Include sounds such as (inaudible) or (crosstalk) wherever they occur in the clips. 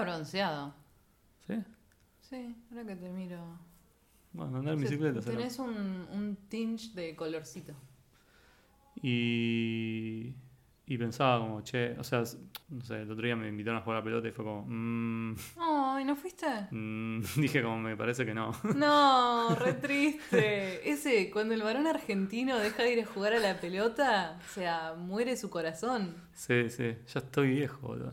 medio bronceado. ¿Sí? Sí, ahora que te miro. Bueno, andar en bicicleta. será. Tenés un, un tinge de colorcito. Y, y pensaba como, che, o sea, no sé, el otro día me invitaron a jugar a la pelota y fue como, mmm, Ay, ¿no fuiste? mm, (laughs) dije como, me parece que no. No, re triste. Ese, cuando el varón argentino deja de ir a jugar a la pelota, o sea, muere su corazón. sí, sí, ya estoy viejo, boludo.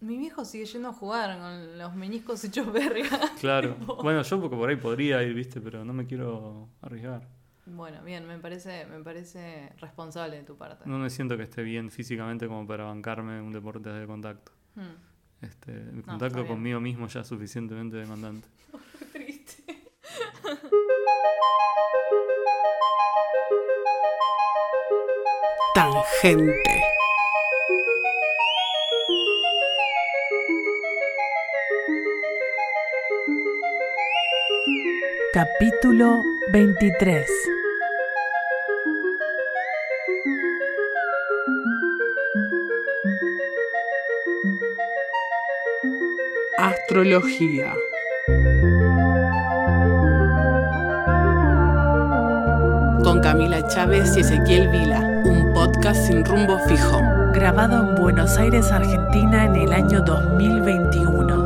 Mi viejo sigue yendo a jugar con los meñiscos hechos verga. (laughs) Claro. Bueno, yo porque por ahí podría ir, viste, pero no me quiero arriesgar. Bueno, bien, me parece, me parece responsable de tu parte. No me siento que esté bien físicamente como para bancarme un deporte de contacto. Hmm, Este, el está contacto conmigo mismo ya es suficientemente demandante. (laughs) Qué triste. Tangente. Capítulo 23 Astrología Con Camila Chávez y Ezequiel Vila, un podcast sin rumbo fijo. Grabado en Buenos Aires, Argentina en el año 2021.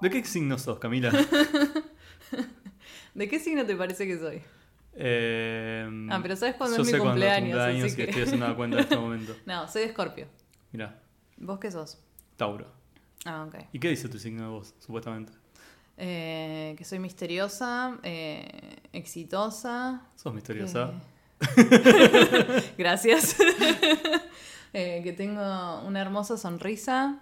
¿De qué signo sos, Camila? (laughs) ¿De qué signo te parece que soy? Eh, Ah, pero ¿sabes cuándo yo es mi sé cumpleaños? cumpleaños Así que- estoy haciendo cuenta en este momento. (laughs) No, soy de Escorpio. Mira, ¿Vos qué sos? Tauro. Ah, ok. ¿Y qué dice tu signo de vos, supuestamente? Eh, que soy misteriosa, eh, exitosa. ¿Sos misteriosa? (laughs) Gracias. Eh, que tengo una hermosa sonrisa,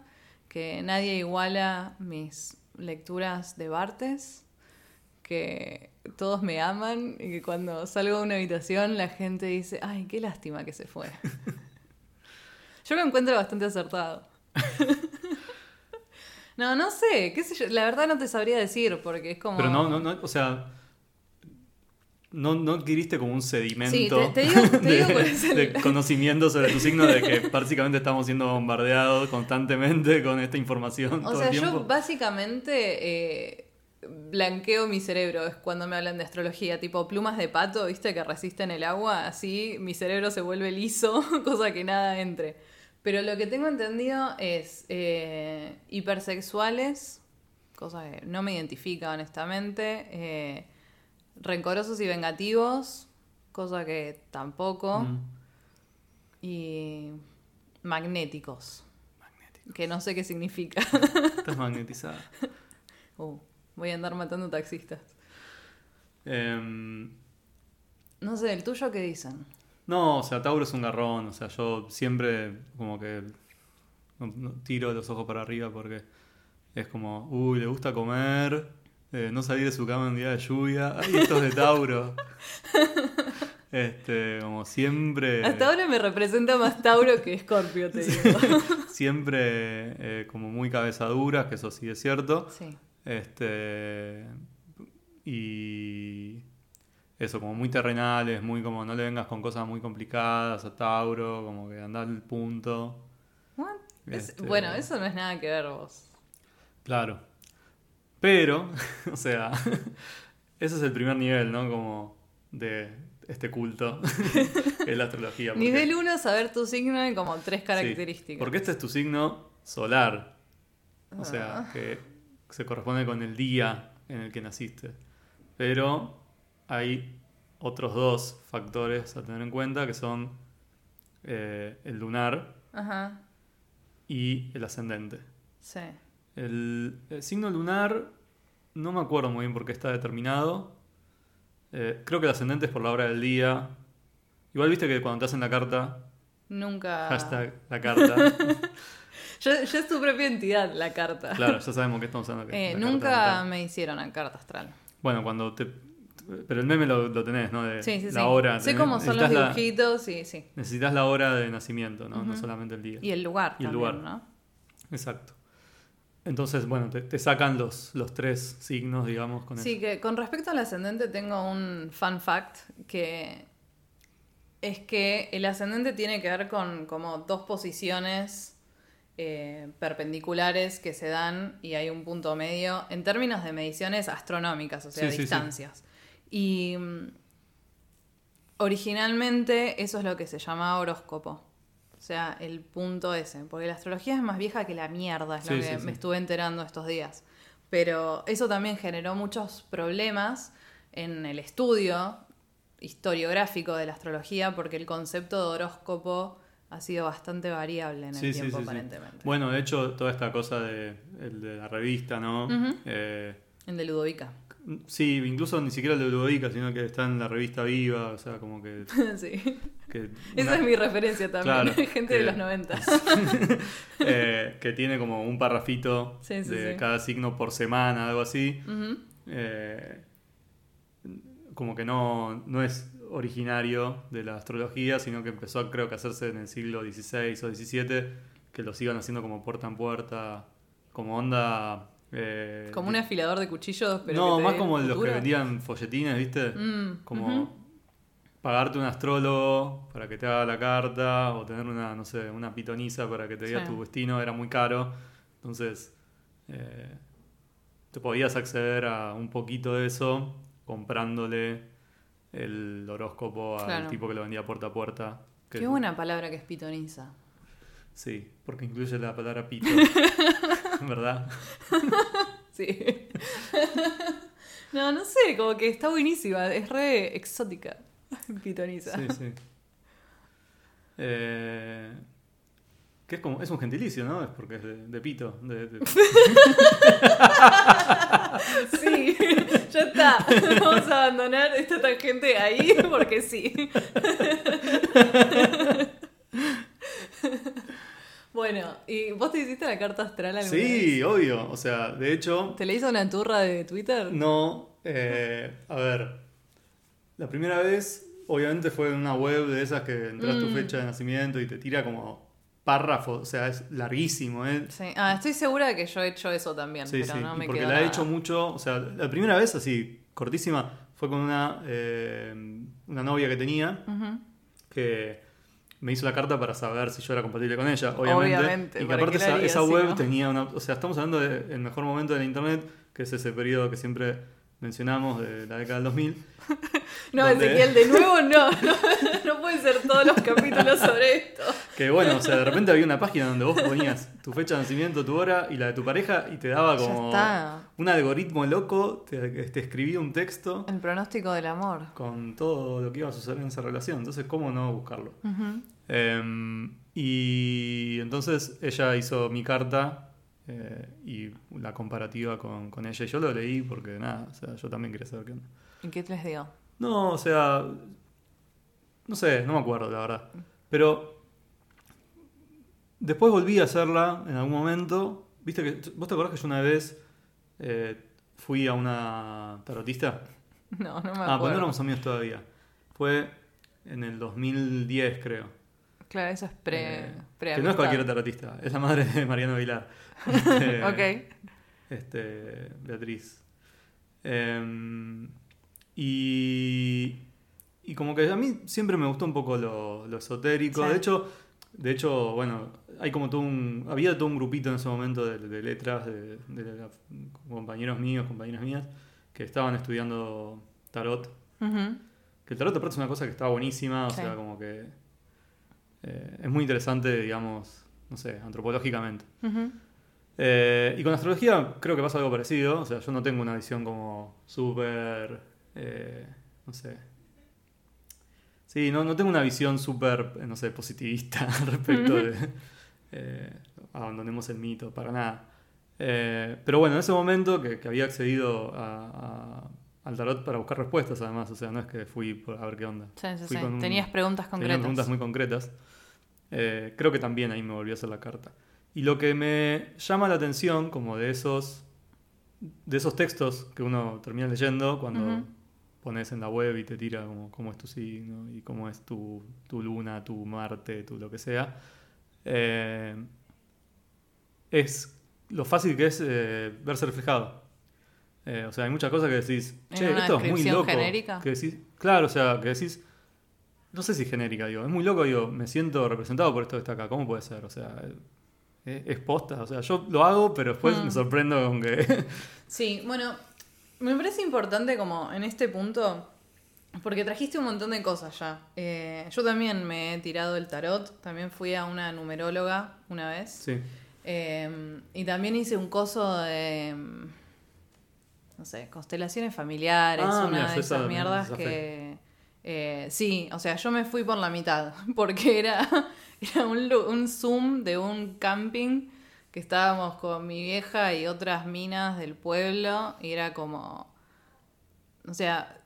que nadie iguala mis lecturas de Bartes, que todos me aman y que cuando salgo de una habitación la gente dice, ay, qué lástima que se fue. (laughs) Yo lo encuentro bastante acertado. (laughs) No, no sé, qué sé yo, la verdad no te sabría decir porque es como... Pero no, no, no, o sea, no, no adquiriste como un sedimento Sí, te- te digo- (laughs) te de, digo de (laughs) conocimiento sobre tu signo de que básicamente estamos siendo bombardeados constantemente con esta información O todo sea, el yo básicamente eh, blanqueo mi cerebro es cuando me hablan de astrología, tipo plumas de pato, viste, que resisten el agua, así mi cerebro se vuelve liso, (laughs) cosa que nada entre. Pero lo que tengo entendido es eh, hipersexuales, cosa que no me identifica honestamente, eh, rencorosos y vengativos, cosa que tampoco, Mm. y magnéticos, que no sé qué significa. Estás (laughs) magnetizada. Uh, voy a andar matando taxistas. Em, No sé, ¿el tuyo qué dicen? no, o sea, Tauro es un garrón. O sea, yo siempre como que tiro los ojos para arriba porque es como, uy, le gusta comer, eh, no salir de su cama en día de lluvia. Ay, esto es de Tauro. (laughs) Este, como siempre. Hasta ahora me representa más Tauro que Escorpio, te digo. (laughs) Siempre eh, como muy cabezaduras, que eso sí es cierto. Sí. Este. Y. Eso, como muy terrenales, muy como no le vengas con cosas muy complicadas a Tauro, como que andar al punto. Es- Este- Bueno, eso no es nada que ver vos. Claro. Pero, (laughs) o sea, (laughs) ese es el primer nivel, ¿no? Como de este culto, (laughs) que es la astrología. porque- Nivel 1, saber tu signo y como tres Sí, características. porque este es tu signo solar. O sea, Ah. que se corresponde con el día en el que naciste. Pero hay otros dos factores a tener en cuenta que son eh, el lunar Ajá, y el ascendente. sí. El, el signo lunar no me acuerdo muy bien por qué está determinado. Eh, creo que el ascendente es por la hora del día. Igual viste que cuando te hacen la carta, Nunca... hashtag la carta, (laughs) Ya, ya es tu propia entidad la carta. claro, ya sabemos que estamos hablando. Eh, carta nunca natal. me hicieron la carta astral. Bueno, cuando te... Pero el meme lo, lo tenés, ¿no? De Sí, sí, sí. la hora. sé cómo son los necesitas la- dibujitos y sí. necesitas la hora de nacimiento, ¿no? No Ujú. solamente el día. Y el lugar Y el también, lugar. ¿no? Exacto. Entonces, bueno, te, te sacan los, los tres signos, digamos, con Sí, eso. que con respecto al ascendente tengo un fun fact que es que el ascendente tiene que ver con como dos posiciones eh, perpendiculares que se dan y hay un punto medio en términos de mediciones astronómicas, o sea, Sí, sí, sí. distancias. Y mm, originalmente eso es lo que se llama horóscopo. O sea, el punto ese. Porque la astrología es más vieja que la mierda, es lo que sí, sí. me estuve enterando estos días. Pero eso también generó muchos problemas en el estudio historiográfico de la astrología, porque el concepto de horóscopo ha sido bastante variable en el tiempo, aparentemente. Bueno, de hecho, toda esta cosa de, el de la revista, ¿no? Eh, El de Ludovica. Sí, incluso ni siquiera el de Ludovica, sino que está en la revista Viva, o sea, como que... (laughs) sí. que (laughs) Esa una- es mi referencia también. Claro, (laughs) Gente de los 90. eh, que tiene como un parrafito Sí, sí, de sí. cada signo por semana, algo así. Eh, como que no, no es originario de la astrología, sino que empezó a, creo que a hacerse en el siglo XVI o XVII, que lo sigan haciendo como puerta en puerta, como onda... eh, Como un afilador de cuchillos, pero. no, que te más como los que vendían folletines, ¿viste? Mm, como pagarte un astrólogo para que te haga la carta o tener una, no sé, una pitonisa para que te diga Sí. tu destino era muy caro. Entonces, eh, te podías acceder a un poquito de eso comprándole el horóscopo al Claro. tipo que lo vendía puerta a puerta. que- Qué buena palabra que es pitoniza. Sí, porque incluye la palabra pito. (laughs) ¿Verdad? Sí. no, no sé, como que está buenísima. Es re exótica. Pitoniza. Sí, sí. Eh, que es como, es un gentilicio, ¿no? Es porque es de, de pito. de- de- (laughs) Sí, ya está. Vamos a abandonar esta tangente ahí porque sí. Bueno, ¿y vos te hiciste la carta astral alguna vez? Sí, obvio. O sea, de hecho, ¿Te le hizo una turra de Twitter? no. eh, a ver, la primera vez, obviamente, fue en una web de esas que entras tu Mm. fecha de nacimiento y te tira como párrafos. O sea, es larguísimo, ¿eh? Sí. Ah, estoy segura de que yo he hecho eso también, Sí, pero sí, no me porque quedó la he hecho mucho, o sea, la primera vez así, cortísima, fue con una, eh, una novia que tenía, Ujú. que me hizo la carta para saber si yo era compatible con ella, obviamente. Obviamente, y que ¿para aparte esa, web no? tenía una... O sea, estamos hablando del mejor momento de la internet, que es ese periodo que siempre mencionamos de la década del 2000. (laughs) No, ¿Dónde? Ezequiel, de nuevo no, (laughs) no. No pueden ser todos los capítulos sobre esto. Que bueno, o sea, de repente había una página donde vos ponías tu fecha de nacimiento, tu hora y la de tu pareja y te daba como un algoritmo loco, te, te escribía un texto El pronóstico del amor. con todo lo que iba a suceder en esa relación. Entonces, ¿cómo no buscarlo? Em, y entonces ella hizo mi carta eh, y la comparativa con, con ella. Y yo lo leí porque nada, o sea, yo también quería saber qué onda. ¿Y qué les digo? No, o sea, no sé, no me acuerdo la verdad. Pero después volví a hacerla en algún momento. ¿Viste que vos te acordás que yo una vez eh, fui a una tarotista? (laughs) No, no me Ah, pues no acuerdo. éramos amigos todavía. Fue en el 2010, creo. Claro, eso es pre, Eh, pre que no es cualquier tarotista, es la madre de Mariano Vilar. (laughs) Este, Ok. Este, Beatriz. Em, y, y como que a mí siempre me gustó un poco lo, lo esotérico. Sí. De hecho, de hecho, bueno, hay como todo un, había todo un grupito en ese momento de, de letras de, compañeros míos, compañeras mías, que estaban estudiando tarot. Que el tarot aparte es una cosa que está buenísima, o Sí. sea, como que eh, es muy interesante, digamos, no sé, antropológicamente. Eh, y con astrología creo que pasa algo parecido, o sea, yo no tengo una visión como súper, eh, no sé. Sí, no, no tengo una visión súper, eh, no sé, positivista (laughs) respecto de abandonemos el mito, para nada. Eh, pero bueno, en ese momento que, que había accedido a- a- al tarot para buscar respuestas, además, o sea, no es que fui por- a ver qué onda. Sí, sí, Fui sí. con un- Tenías preguntas concretas. preguntas muy concretas. Eh, creo que también ahí me volví a hacer la carta. Y lo que me llama la atención, como de esos, de esos textos que uno termina leyendo cuando Ujú. pones en la web y te tira como cómo es tu signo y cómo es tu, tu luna, tu Marte, tu lo que sea, eh, es lo fácil que es eh, verse reflejado. Eh, o sea, hay muchas cosas que decís, ¿En che, esto es muy loco. genérica? Que decís, claro, o sea, que decís, no sé si genérica, digo, es muy loco, digo, me siento representado por esto que está acá, ¿cómo puede ser? O sea, es, es posta, o sea, yo lo hago, pero después Mm. me sorprendo con que... (laughs) Sí, bueno, me parece importante como en este punto, porque trajiste un montón de cosas ya. Eh, yo también me he tirado el tarot, también fui a una numeróloga una vez. sí. Eh, y también hice un coso de. No sé, constelaciones familiares, Ah, una mira, de esas esa- mierdas esa que. Eh, sí, o sea, yo me fui por la mitad, (laughs) porque era, (laughs) era un, un Zoom de un camping que estábamos con mi vieja y otras minas del pueblo, y era como. O sea,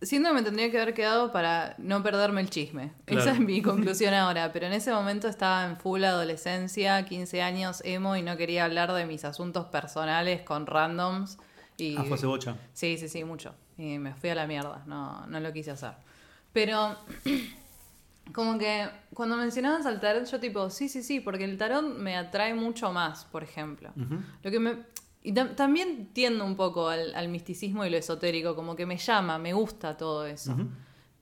siento que me tendría que haber quedado para no perderme el chisme. Claro. Esa es mi (laughs) conclusión ahora. Pero en ese momento estaba en full adolescencia, 15 años, emo, y no quería hablar de mis asuntos personales con randoms. Y... Ah, fue hace bocha. Sí, sí, sí, mucho. Y me fui a la mierda, no, no lo quise hacer. Pero (clears throat) como que cuando mencionabas al tarot, yo tipo, sí, sí, sí, porque el tarot me atrae mucho más, por ejemplo. Lo que me... Y tam- también tiendo un poco al, al misticismo y lo esotérico, como que me llama, me gusta todo eso.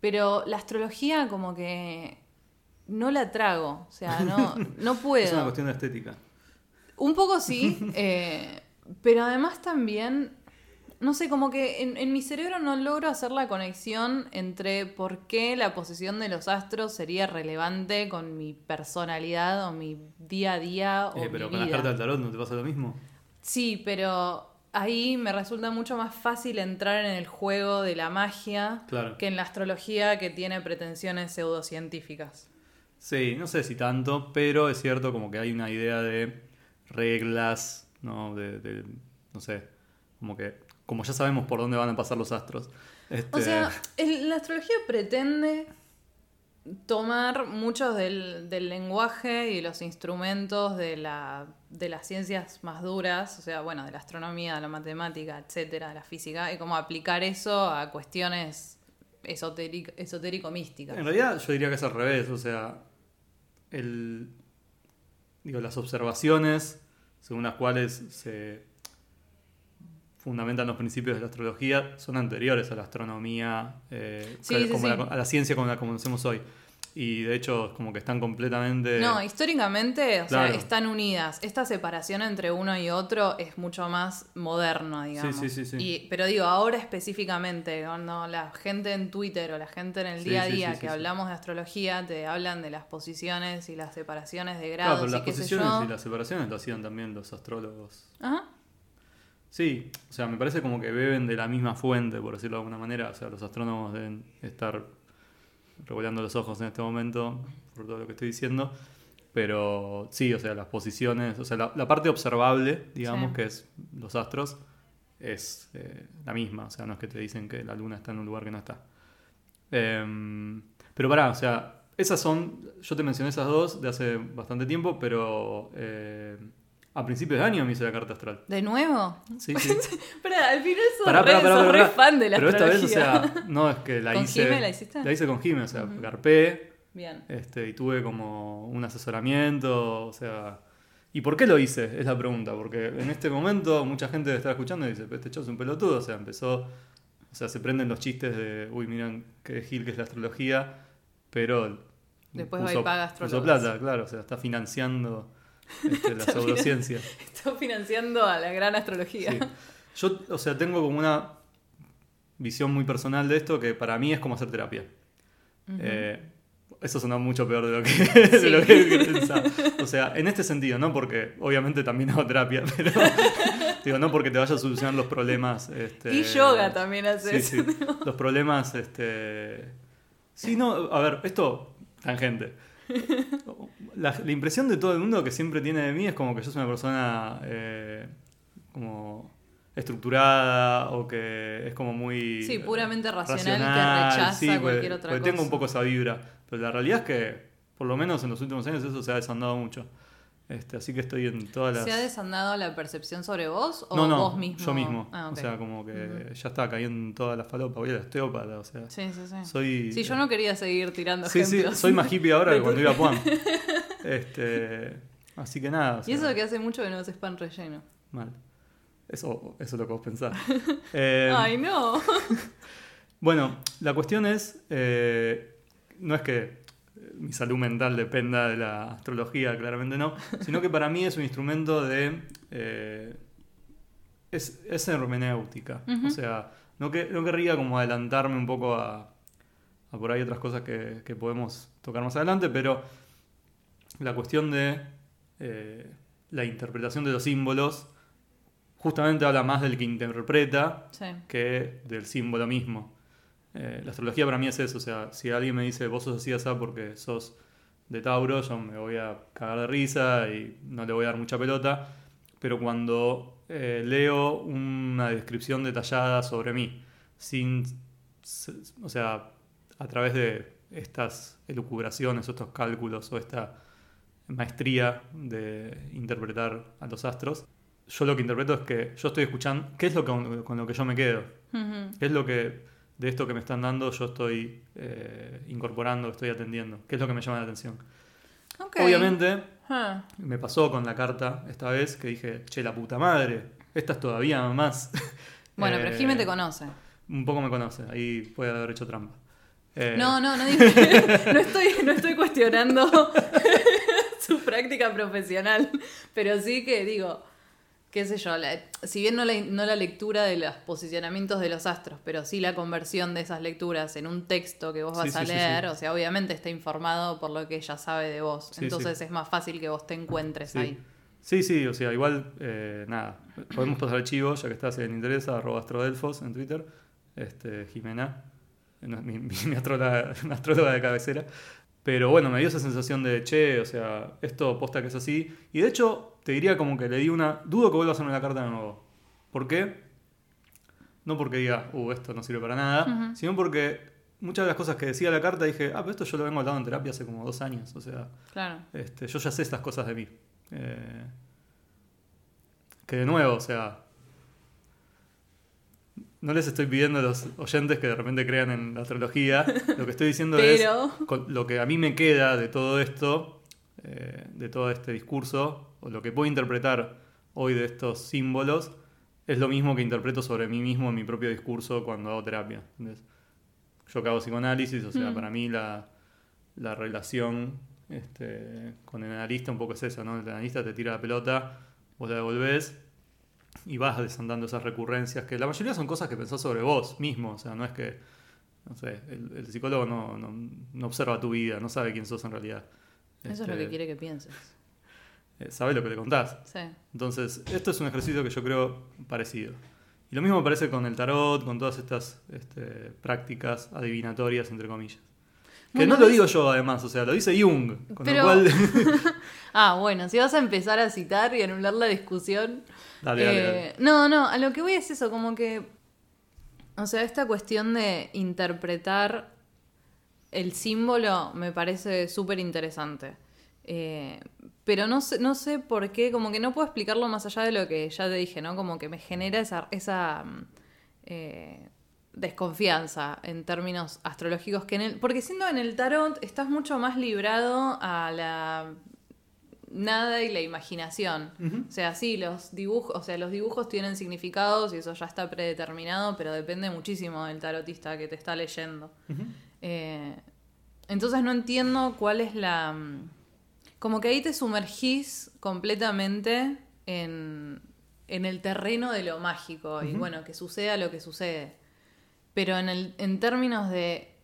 Pero la astrología como que no la trago, o sea, no, (laughs) no puedo. Es una cuestión de estética. Un poco sí, (laughs) eh, pero además también, no sé, como que en, en mi cerebro no logro hacer la conexión entre por qué la posición de los astros sería relevante con mi personalidad o mi día a día o Eh, pero mi con las vida. cartas del tarot no te pasa lo mismo. Sí, pero ahí me resulta mucho más fácil entrar en el juego de la magia Claro. que en la astrología que tiene pretensiones pseudocientíficas. Sí, no sé si tanto, pero es cierto como que hay una idea de reglas, ¿no? De, de- no sé, como que, como ya sabemos por dónde van a pasar los astros. Este, O sea, el- la astrología pretende tomar muchos del, del lenguaje y los instrumentos de, la, de las ciencias más duras, o sea, bueno, de la astronomía, de la matemática, etcétera, de la física, y como aplicar eso a cuestiones esotérico- esotérico-místicas. en realidad yo diría que es al revés, o sea, el, digo, las observaciones según las cuales se fundamentan los principios de la astrología son anteriores a la astronomía, eh, Sí, que- sí, como sí. La, a la ciencia como la conocemos hoy. Y de hecho, como que están completamente... No, históricamente, o Claro. sea, están unidas. Esta separación entre uno y otro es mucho más moderna, digamos. sí, sí, sí. Y, pero digo, ahora específicamente, cuando la gente en Twitter o la gente en el día a día que hablamos de astrología, te hablan de las posiciones y las separaciones de Claro, grados pero las y qué sé posiciones yo. y las separaciones lo hacían también los astrólogos. Ajá. Sí, o sea, me parece como que beben de la misma fuente, por decirlo de alguna manera. O sea, los astrónomos deben estar revolando los ojos en este momento por todo lo que estoy diciendo. Pero sí, o sea, las posiciones, o sea, la, la parte observable, digamos, Sí. que es los astros, es eh, la misma. O sea, no es que te dicen que la luna está en un lugar que no está. Em, pero pará, o sea, esas son, yo te mencioné esas dos de hace bastante tiempo, pero eh, a principios de año me hice la carta astral. ¿De nuevo? Sí, (laughs) sí. Pero al final sos, Pará, re, pará, pará, sos re fan de la Pero esta vez, o astrología. sea, no es que la ¿Con hice. Jime la hiciste? La hice con Jime, o sea, garpé Bien. este, y tuve como un asesoramiento, o sea. ¿Y por qué lo hice? Es la pregunta, porque en este momento mucha gente estar escuchando y dice, "Pero este chavo es un pelotudo, o sea, empezó, o sea, se prenden los chistes de, uy, miran qué gil que es la astrología, pero Después va y paga puso astrólogos. plata, claro, o sea, está financiando este, la (laughs) pseudociencia. Estoy financiando a la gran astrología. Sí. Yo, o sea, tengo como una visión muy personal de esto que para mí es como hacer terapia. Eh, eso suena mucho peor de lo que, (laughs) de Sí. lo que pensaba. O sea, en este sentido, no porque obviamente también hago terapia, (laughs) pero digo, no porque te vaya a solucionar los problemas. Este, Y yoga también haces. Sí, sí. Los problemas, este. Sí, no, a ver, esto, tangente. (laughs) La, la impresión de todo el mundo que siempre tiene de mí es como que yo soy una persona eh, como estructurada o que es como muy Sí, puramente eh, racional, que rechaza porque- cualquier otra porque tengo cosa. un poco esa vibra, pero la realidad es que por lo menos en los últimos años eso se ha desandado mucho. Este, así que estoy en todas las ¿Se ha desandado la percepción sobre vos o no, no, vos mismo? yo mismo. Ah. O sea, como que ya está cayendo en toda la falopa, voy a la osteópata, o sea, Sí, sí, sí. soy Sí, yo no quería seguir tirando Sí, sí, ejemplos. soy más hippie ahora (laughs) que cuando iba a Puan. (laughs) Este, Así que nada. o Y sea, eso que hace mucho que no haces pan relleno. Mal. Eso, eso es lo que vos pensás. (laughs) Eh, Ay, no. Bueno, la cuestión es, eh, no es que mi salud mental dependa de la astrología, claramente no, (laughs) sino que para mí es un instrumento de... eh, es, es hermenéutica. O sea, no, que, no querría como adelantarme un poco a, a por ahí otras cosas que, que podemos tocar más adelante, pero la cuestión de eh, la interpretación de los símbolos justamente habla más del que interpreta Sí. que del símbolo mismo. Eh, la astrología para mí es eso, o sea, si alguien me dice vos sos así así porque sos de Tauro, yo me voy a cagar de risa y no le voy a dar mucha pelota, pero cuando eh, leo una descripción detallada sobre mí, sin, o sea, a través de estas elucubraciones o estos cálculos o esta maestría de interpretar a los astros, yo lo que interpreto es que yo estoy escuchando, ¿qué es lo que, con lo que yo me quedo? ¿Qué es lo que de esto que me están dando yo estoy eh, incorporando, estoy atendiendo? ¿Qué es lo que me llama la atención? Obviamente me pasó con la carta esta vez que dije, che, la puta madre, esta es todavía más. (laughs) Bueno, Eh, pero Jimé te conoce. Un poco me conoce, ahí puede haber hecho trampa. Eh, No, no, no, (laughs) dije- (laughs) no, estoy, no estoy cuestionando su práctica profesional, pero sí que digo, qué sé yo, la- si bien no la, no la lectura de los posicionamientos de los astros, pero sí la conversión de esas lecturas en un texto que vos Sí, vas a sí, leer, sí. o sea, obviamente está informado por lo que ella sabe de vos, entonces es más fácil que vos te encuentres ahí. Sí, sí, o sea, igual, eh, nada, podemos pasar el chivo, ya que está, si le interesa, arroba astrodelfos en Twitter, este, Jimena, mi, mi, mi astróloga, (laughs) astróloga de cabecera. Pero bueno, me dio esa sensación de, che, o sea, esto posta que es así. Y de hecho, te diría como que le di una, dudo que vuelva a hacerme la carta de nuevo. ¿Por qué? No porque diga, uh, esto no sirve para nada, sino porque muchas de las cosas que decía la carta dije, ah, pero esto yo lo vengo hablando en terapia hace como dos años, o sea, Claro. este, yo ya sé estas cosas de mí. Eh, que de nuevo, o sea, no les estoy pidiendo a los oyentes que de repente crean en la astrología. Lo que estoy diciendo (laughs) Pero- es lo que a mí me queda de todo esto, eh, de todo este discurso, o lo que puedo interpretar hoy de estos símbolos, es lo mismo que interpreto sobre mí mismo en mi propio discurso cuando hago terapia. ¿entendés? Yo que hago psicoanálisis, o sea, Mm. para mí la, la relación este, con el analista un poco es esa, ¿no? El analista te tira la pelota, vos la devolvés y vas desandando esas recurrencias, que la mayoría son cosas que pensás sobre vos mismo, o sea, no es que, no sé, el, el psicólogo no, no, no observa tu vida, no sabe quién sos en realidad. Eso es lo Este, que quiere que pienses. eh, sabe lo que le contás. Sí. Entonces, esto es un ejercicio que yo creo parecido. Y lo mismo me parece con el tarot, con todas estas este, prácticas adivinatorias, entre comillas. Que Bueno, no lo digo yo, además, o sea, lo dice Jung. Con Pero- lo cual. (laughs) Ah, bueno, si vas a empezar a citar y anular la discusión. Dale, dale, eh. No, no, a lo que voy es eso, como que. O sea, esta cuestión de interpretar el símbolo me parece súper interesante. Eh, pero no sé, no sé por qué, como que no puedo explicarlo más allá de lo que ya te dije, ¿no? Como que me genera esa, esa mm, eh, desconfianza en términos astrológicos que en el. Porque siendo en el tarot estás mucho más librado a la nada y la imaginación. O sea, sí, los dibujos, o sea, los dibujos tienen significados y eso ya está predeterminado, pero depende muchísimo del tarotista que te está leyendo. Eh, entonces no entiendo cuál es la... mm, Como que ahí te sumergís completamente en, en el terreno de lo mágico y bueno, que suceda lo que sucede. Pero en, el, en términos de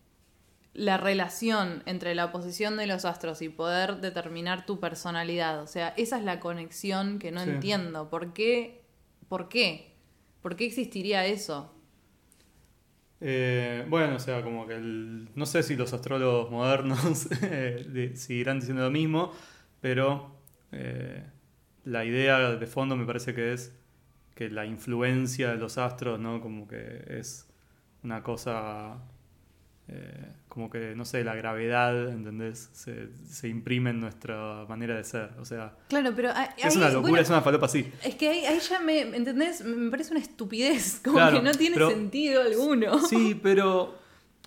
la relación entre la posición de los astros y poder determinar tu personalidad, o sea, esa es la conexión que no Sí. entiendo. ¿Por qué? ¿Por qué? ¿Por qué existiría eso? Eh, bueno, o sea, como que el- no sé si los astrólogos modernos (laughs) eh, seguirán diciendo lo mismo, pero eh, la idea de fondo me parece que es que la influencia de los astros, ¿no? Como que es una cosa, eh, como que, no sé, la gravedad, ¿entendés? Se, se imprime en nuestra manera de ser. O sea, Claro, pero ahí- es una locura, bueno, es una falopa así. Es que ahí, ahí ya me, ¿entendés? Me parece una estupidez, (laughs) como Claro, que no tiene pero- sentido alguno. Sí, pero,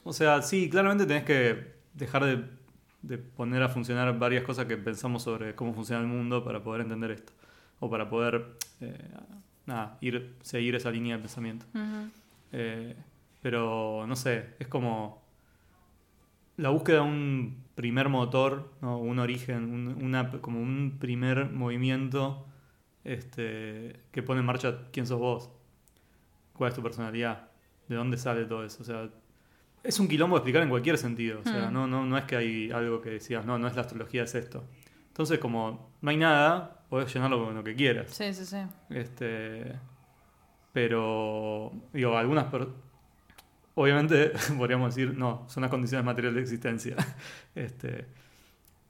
o sea, sí, claramente tenés que dejar de de poner a funcionar varias cosas que pensamos sobre cómo funciona el mundo para poder entender esto. O para poder eh, nada, ir, seguir esa línea de pensamiento. Eh, pero no sé, es como la búsqueda de un primer motor, ¿no? un origen, un- una, como un primer movimiento este, que pone en marcha quién sos vos, cuál es tu personalidad, de dónde sale todo eso. O sea, es un quilombo de explicar en cualquier sentido. O sea, Hmm. no, no, no es que hay algo que decías, no, no es la astrología, es esto. Entonces, como no hay nada, podés llenarlo con lo que quieras. Sí, sí, sí. Este, pero, digo, algunas... per- Obviamente (laughs) podríamos decir, no, son las condiciones materiales de existencia. (laughs) Este,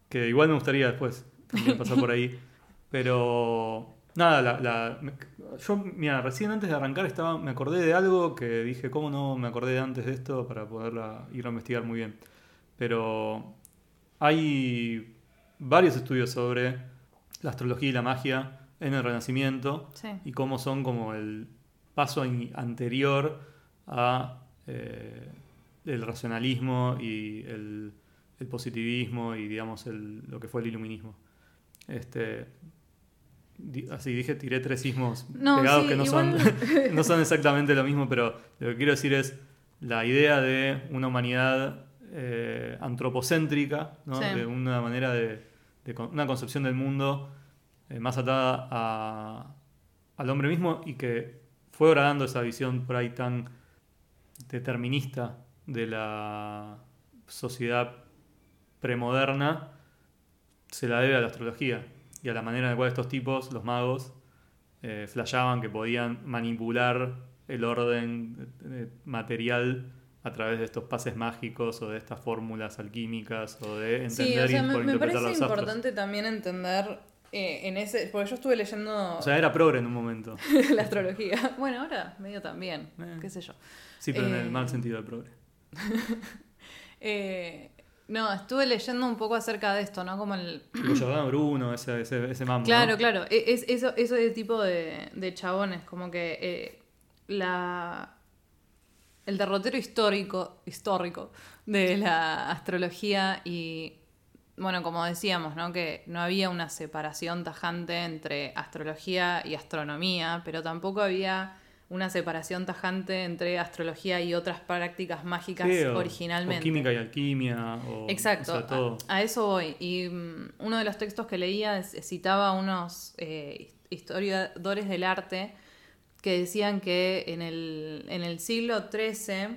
que igual me gustaría después también pasar por ahí. (laughs) Pero, nada, la, yo, mira, recién antes de arrancar estaba, me acordé de algo que dije, ¿cómo no me acordé de antes de esto para poderla ir a investigar muy bien? Pero hay varios estudios sobre la astrología y la magia en el Renacimiento Sí. y cómo son como el paso anterior a eh, el racionalismo y el, el positivismo y digamos el- lo que fue el iluminismo. Este, di- así dije, tiré tres sismos No, pegados sí, que no igual- son, (laughs) no son exactamente lo mismo, pero lo que quiero decir es la idea de una humanidad eh, antropocéntrica, ¿no? Sí. de una manera de, una concepción del mundo eh, más atada a- al hombre mismo y que fue horadando esa visión por ahí tan determinista de la sociedad premoderna, se la debe a la astrología y a la manera en la cual estos tipos, los magos, eh, flasheaban que podían manipular el orden eh, material a través de estos pases mágicos o de estas fórmulas alquímicas o de entender Sí, o sea, y me, me parece los astros. importante también entender eh, en ese. Porque yo estuve leyendo O sea, era progre en un momento. (laughs) la astrología. Bueno, ahora medio también, Eh. qué sé yo. Sí, pero en Eh. el mal sentido de progre. (laughs) Eh, no, estuve leyendo un poco acerca de esto, ¿no? Como el. Giordano (clears throat) Bruno, ese, ese, ese mambo. Claro, ¿no? claro. e- Es, eso, eso de tipo de, de chabones, como que eh, la el derrotero histórico, histórico de la astrología y bueno, como decíamos, ¿no? Que no había una separación tajante entre astrología y astronomía, pero tampoco había una separación tajante entre astrología y otras prácticas mágicas Sí, o- originalmente. O química y alquimia. O, Exacto, o sea, todo. A, a eso voy. Y mm, uno de los textos que leía es- citaba a unos eh, historiadores del arte que decían que en el, en el siglo XIII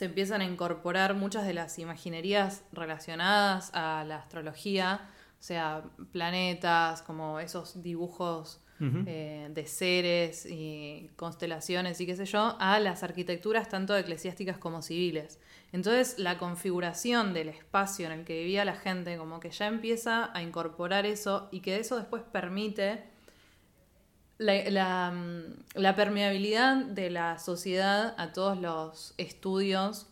se empiezan a incorporar muchas de las imaginerías relacionadas a la astrología, o sea, planetas, como esos dibujos eh, de seres y constelaciones y qué sé yo, a las arquitecturas tanto eclesiásticas como civiles. Entonces la configuración del espacio en el que vivía la gente como que ya empieza a incorporar eso y que eso después permite la, la, mm, la permeabilidad de la sociedad a todos los estudios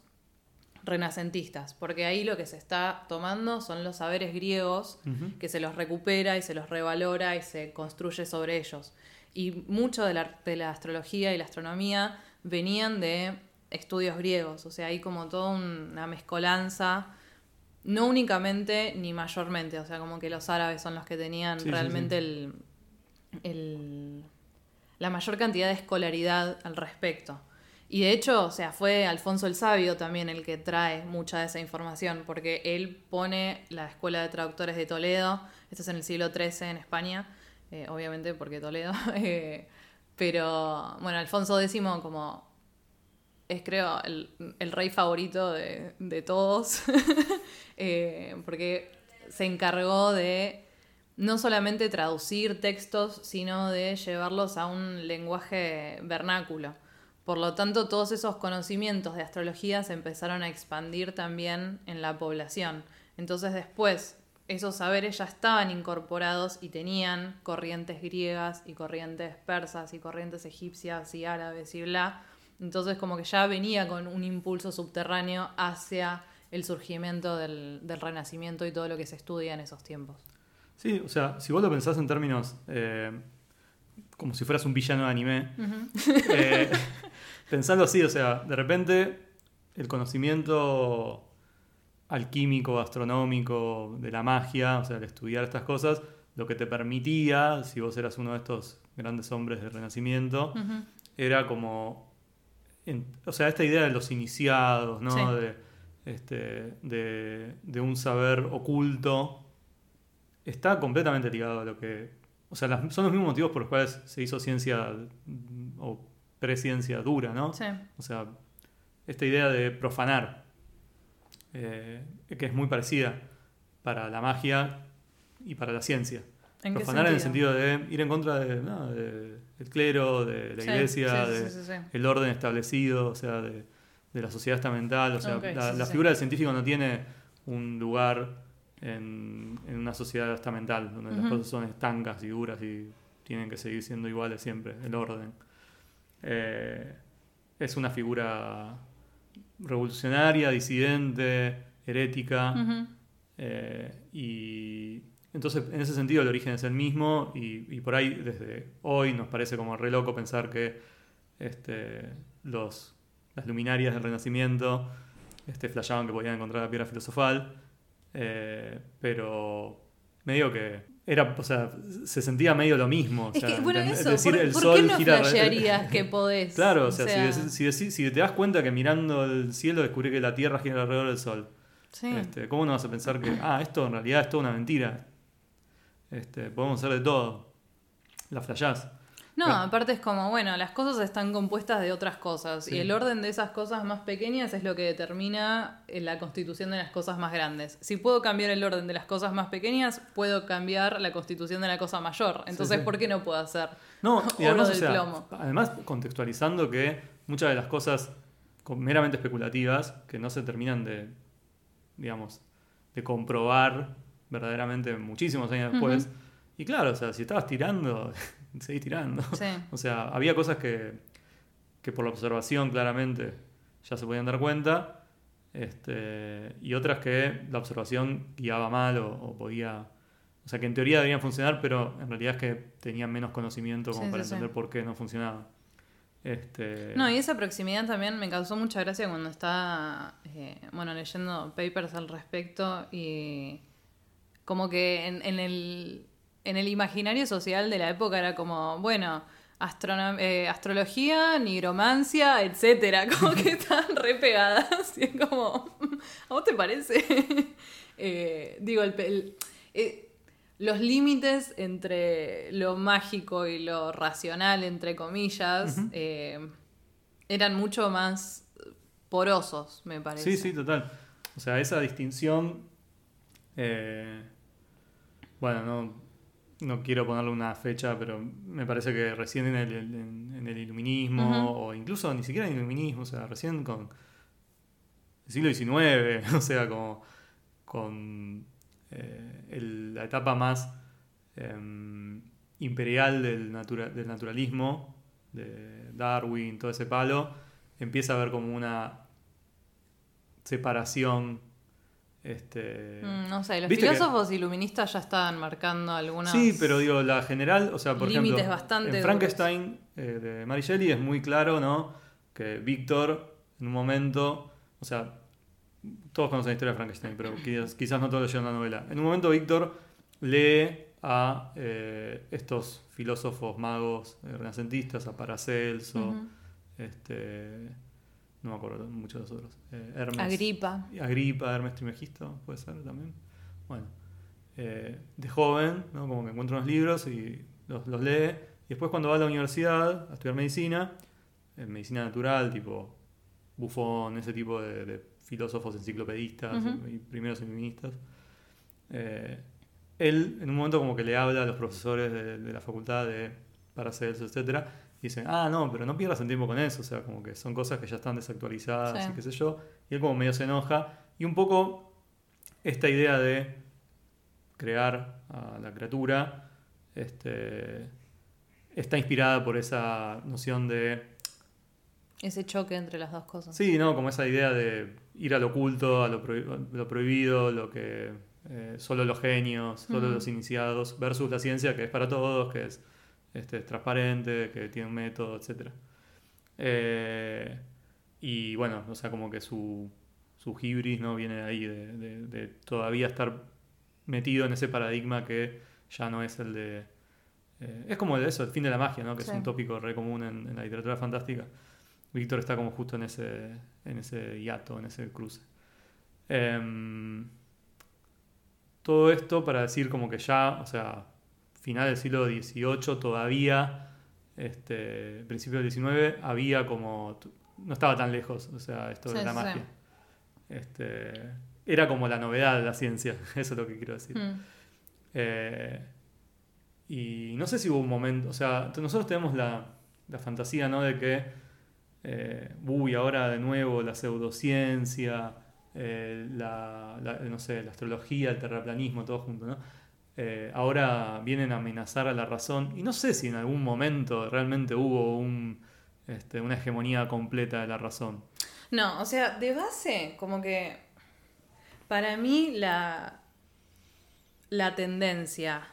renacentistas, porque ahí lo que se está tomando son los saberes griegos que se los recupera y se los revalora y se construye sobre ellos. Y mucho de la, de la astrología y la astronomía venían de estudios griegos, o sea, hay como toda una mezcolanza, no únicamente ni mayormente, o sea, como que los árabes son los que tenían Sí, sí, realmente La mayor cantidad de escolaridad al respecto. Y de hecho, o sea, fue Alfonso el Sabio también el que trae mucha de esa información, porque él pone la Escuela de Traductores de Toledo, esto es en el siglo XIII en España, eh, obviamente porque Toledo, (laughs) eh, pero bueno, Alfonso X como es creo el, el rey favorito de, de todos, (laughs) eh, porque se encargó de no solamente traducir textos, sino de llevarlos a un lenguaje vernáculo. Por lo tanto, todos esos conocimientos de astrología se empezaron a expandir también en la población. Entonces después, esos saberes ya estaban incorporados y tenían corrientes griegas y corrientes persas y corrientes egipcias y árabes y bla. Entonces como que ya venía con un impulso subterráneo hacia el surgimiento del, del renacimiento y todo lo que se estudia en esos tiempos. Sí, o sea, si vos lo pensás en términos eh, como si fueras un villano de anime, eh, (laughs) pensando así, o sea, de repente el conocimiento alquímico, astronómico, de la magia, o sea, el estudiar estas cosas, lo que te permitía, si vos eras uno de estos grandes hombres del Renacimiento, era como, en- o sea, esta idea de los iniciados, ¿no? Sí. De, este, de, de un saber oculto, está completamente ligado a lo que, o sea, las- son los mismos motivos por los cuales se hizo ciencia mm, o presciencia dura, ¿no? Sí. O sea, esta idea de profanar, eh, que es muy parecida para la magia y para la ciencia. ¿En qué Profanar en el sentido? de ir en contra de, no, de- del clero, de la Sí, iglesia, sí, sí, de sí, sí, sí. el orden establecido, o sea, de, la sociedad estamental. O sea, la, figura del científico no tiene un lugar en, en una sociedad estamental, donde las cosas son estancas y duras y tienen que seguir siendo iguales siempre, el orden. Eh, es una figura revolucionaria, disidente, herética. Eh, y entonces, en ese sentido, el origen es el mismo. Y, y por ahí, desde hoy, nos parece como re loco pensar que este, los, las luminarias del Renacimiento este, flasheaban que podían encontrar la piedra filosofal. Eh, pero medio que. Era, o sea, se sentía medio lo mismo. o Es sea, que, bueno, decir, ¿por, el por sol qué no gira flashearías que (laughs) podés? Claro, o sea, si te das cuenta que mirando el cielo descubrí que la Tierra gira alrededor del Sol, sí. este, ¿Cómo no vas a pensar que, ah, esto en realidad es toda una mentira? Este, podemos hacer de todo. La flashás. No, aparte es como, bueno, las cosas están compuestas de otras cosas Sí. y el orden de esas cosas más pequeñas es lo que determina eh, la constitución de las cosas más grandes. Si puedo cambiar el orden de las cosas más pequeñas, puedo cambiar la constitución de la cosa mayor. Entonces, sí. ¿por qué no puedo hacer? No, (laughs) y además, o del sea, plomo. además contextualizando que muchas de las cosas meramente especulativas que no se terminan de, digamos, de comprobar verdaderamente muchísimos años después. Y claro, o sea, si estabas tirando, (laughs) (laughs) seguís tirando. Sí. (laughs) O sea, había cosas que, que por la observación claramente ya se podían dar cuenta, este, y otras que la observación guiaba mal o, o podía... O sea, que en teoría deberían funcionar, pero en realidad es que tenían menos conocimiento como Sí, para sí. entender por qué no funcionaba. Este, No, y esa proximidad también me causó mucha gracia cuando estaba, eh, bueno, leyendo papers al respecto y como que en, en el, en el imaginario social de la época era como, bueno, eh, astrología, nigromancia, etcétera, (laughs) como que estaban re pegadas y es como, (laughs) ¿a vos te parece? (laughs) Eh, digo, el, el- eh, los límites entre lo mágico y lo racional, entre comillas, eh, eran mucho más porosos, me parece. Sí, sí, total. O sea, esa distinción. eh, bueno, no, no quiero ponerle una fecha, pero me parece que recién en el, en- en el iluminismo, o incluso ni siquiera en el iluminismo, o sea, recién con el siglo XIX, (laughs) o sea, como con eh, el- la etapa más em, imperial del, natura- del naturalismo, de Darwin, todo ese palo, empieza a haber como una separación. Este, Mm, no sé, los que- filósofos iluministas ya estaban marcando algunas... Sí, pero digo, la general, o sea, por ejemplo, bastante en Frankenstein eh, de Mary Shelley es muy claro, ¿no? Que Víctor, en un momento, o sea, todos conocen la historia de Frankenstein, pero quizás, quizás no todos leyeron la novela. En un momento Víctor lee a eh, estos filósofos magos eh, renacentistas, a Paracelso, este, no me acuerdo muchos de los otros, eh, Hermes. Agripa. Agripa, Hermes Trismegisto, puede ser también. Bueno, eh, de joven, ¿no? como que encuentra unos libros y los, los lee. Y después cuando va a la universidad a estudiar medicina, eh, medicina natural, tipo Buffon, ese tipo de, de filósofos enciclopedistas y primeros iluministas, eh, él en un momento como que le habla a los profesores de, de la facultad de Paracelso, etcétera, dicen, ah, no, pero no pierdas el tiempo con eso, o sea, como que son cosas que ya están desactualizadas Sí. y qué sé yo, y él como medio se enoja, y un poco esta idea de crear a la criatura este, está inspirada por esa noción de Ese choque entre las dos cosas. Sí, ¿no? Como esa idea de ir al oculto, a lo, prohi- a lo prohibido, lo que eh, solo los genios, solo los iniciados, versus la ciencia que es para todos, que es este, transparente, que tiene un método, etc. y bueno, o sea, como que su, su hibris, ¿no? Viene de ahí, de, de- de todavía estar metido en ese paradigma que ya no es el de... eh, es como eso, el fin de la magia, ¿no? Que Sí. es un tópico re común en, en la literatura fantástica. Víctor está como justo en ese, en ese hiato, en ese cruce. Em, todo esto para decir como que ya, o sea, final del siglo XVIII todavía, este, principio del XIX, había como, no estaba tan lejos, o sea, esto de Sí, la sí, magia. Este, era como la novedad de la ciencia, (laughs) eso es lo que quiero decir. Mm. Eh, y no sé si hubo un momento, o sea, nosotros tenemos la, la fantasía, ¿no? De que, eh, uy, ahora de nuevo la pseudociencia, eh, la, la- no sé, la astrología, el terraplanismo, todo junto, ¿no? Eh, ahora vienen a amenazar a la razón. Y no sé si en algún momento realmente hubo un, este, una hegemonía completa de la razón. No, o sea, de base, como que para mí la, la tendencia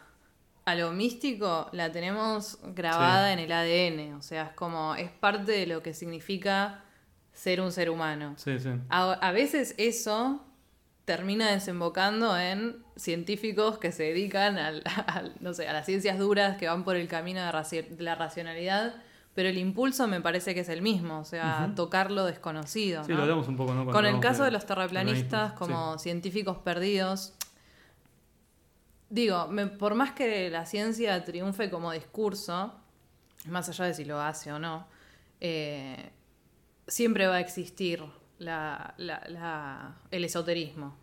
a lo místico la tenemos grabada Sí. en el ADN, o sea, es como, es parte de lo que significa ser un ser humano. Sí, sí. A, a veces eso termina desembocando en científicos que se dedican al, (laughs) al- no sé, a las ciencias duras, que van por el camino de, raci- de la racionalidad, pero el impulso me parece que es el mismo, o sea, tocar lo desconocido. Sí, ¿no? lo hablamos un poco, ¿no? Cuando Con el caso de, de los terraplanistas como científicos perdidos, digo, me- por más que la ciencia triunfe como discurso, más allá de si lo hace o no, eh, siempre va a existir la- la- la- el esoterismo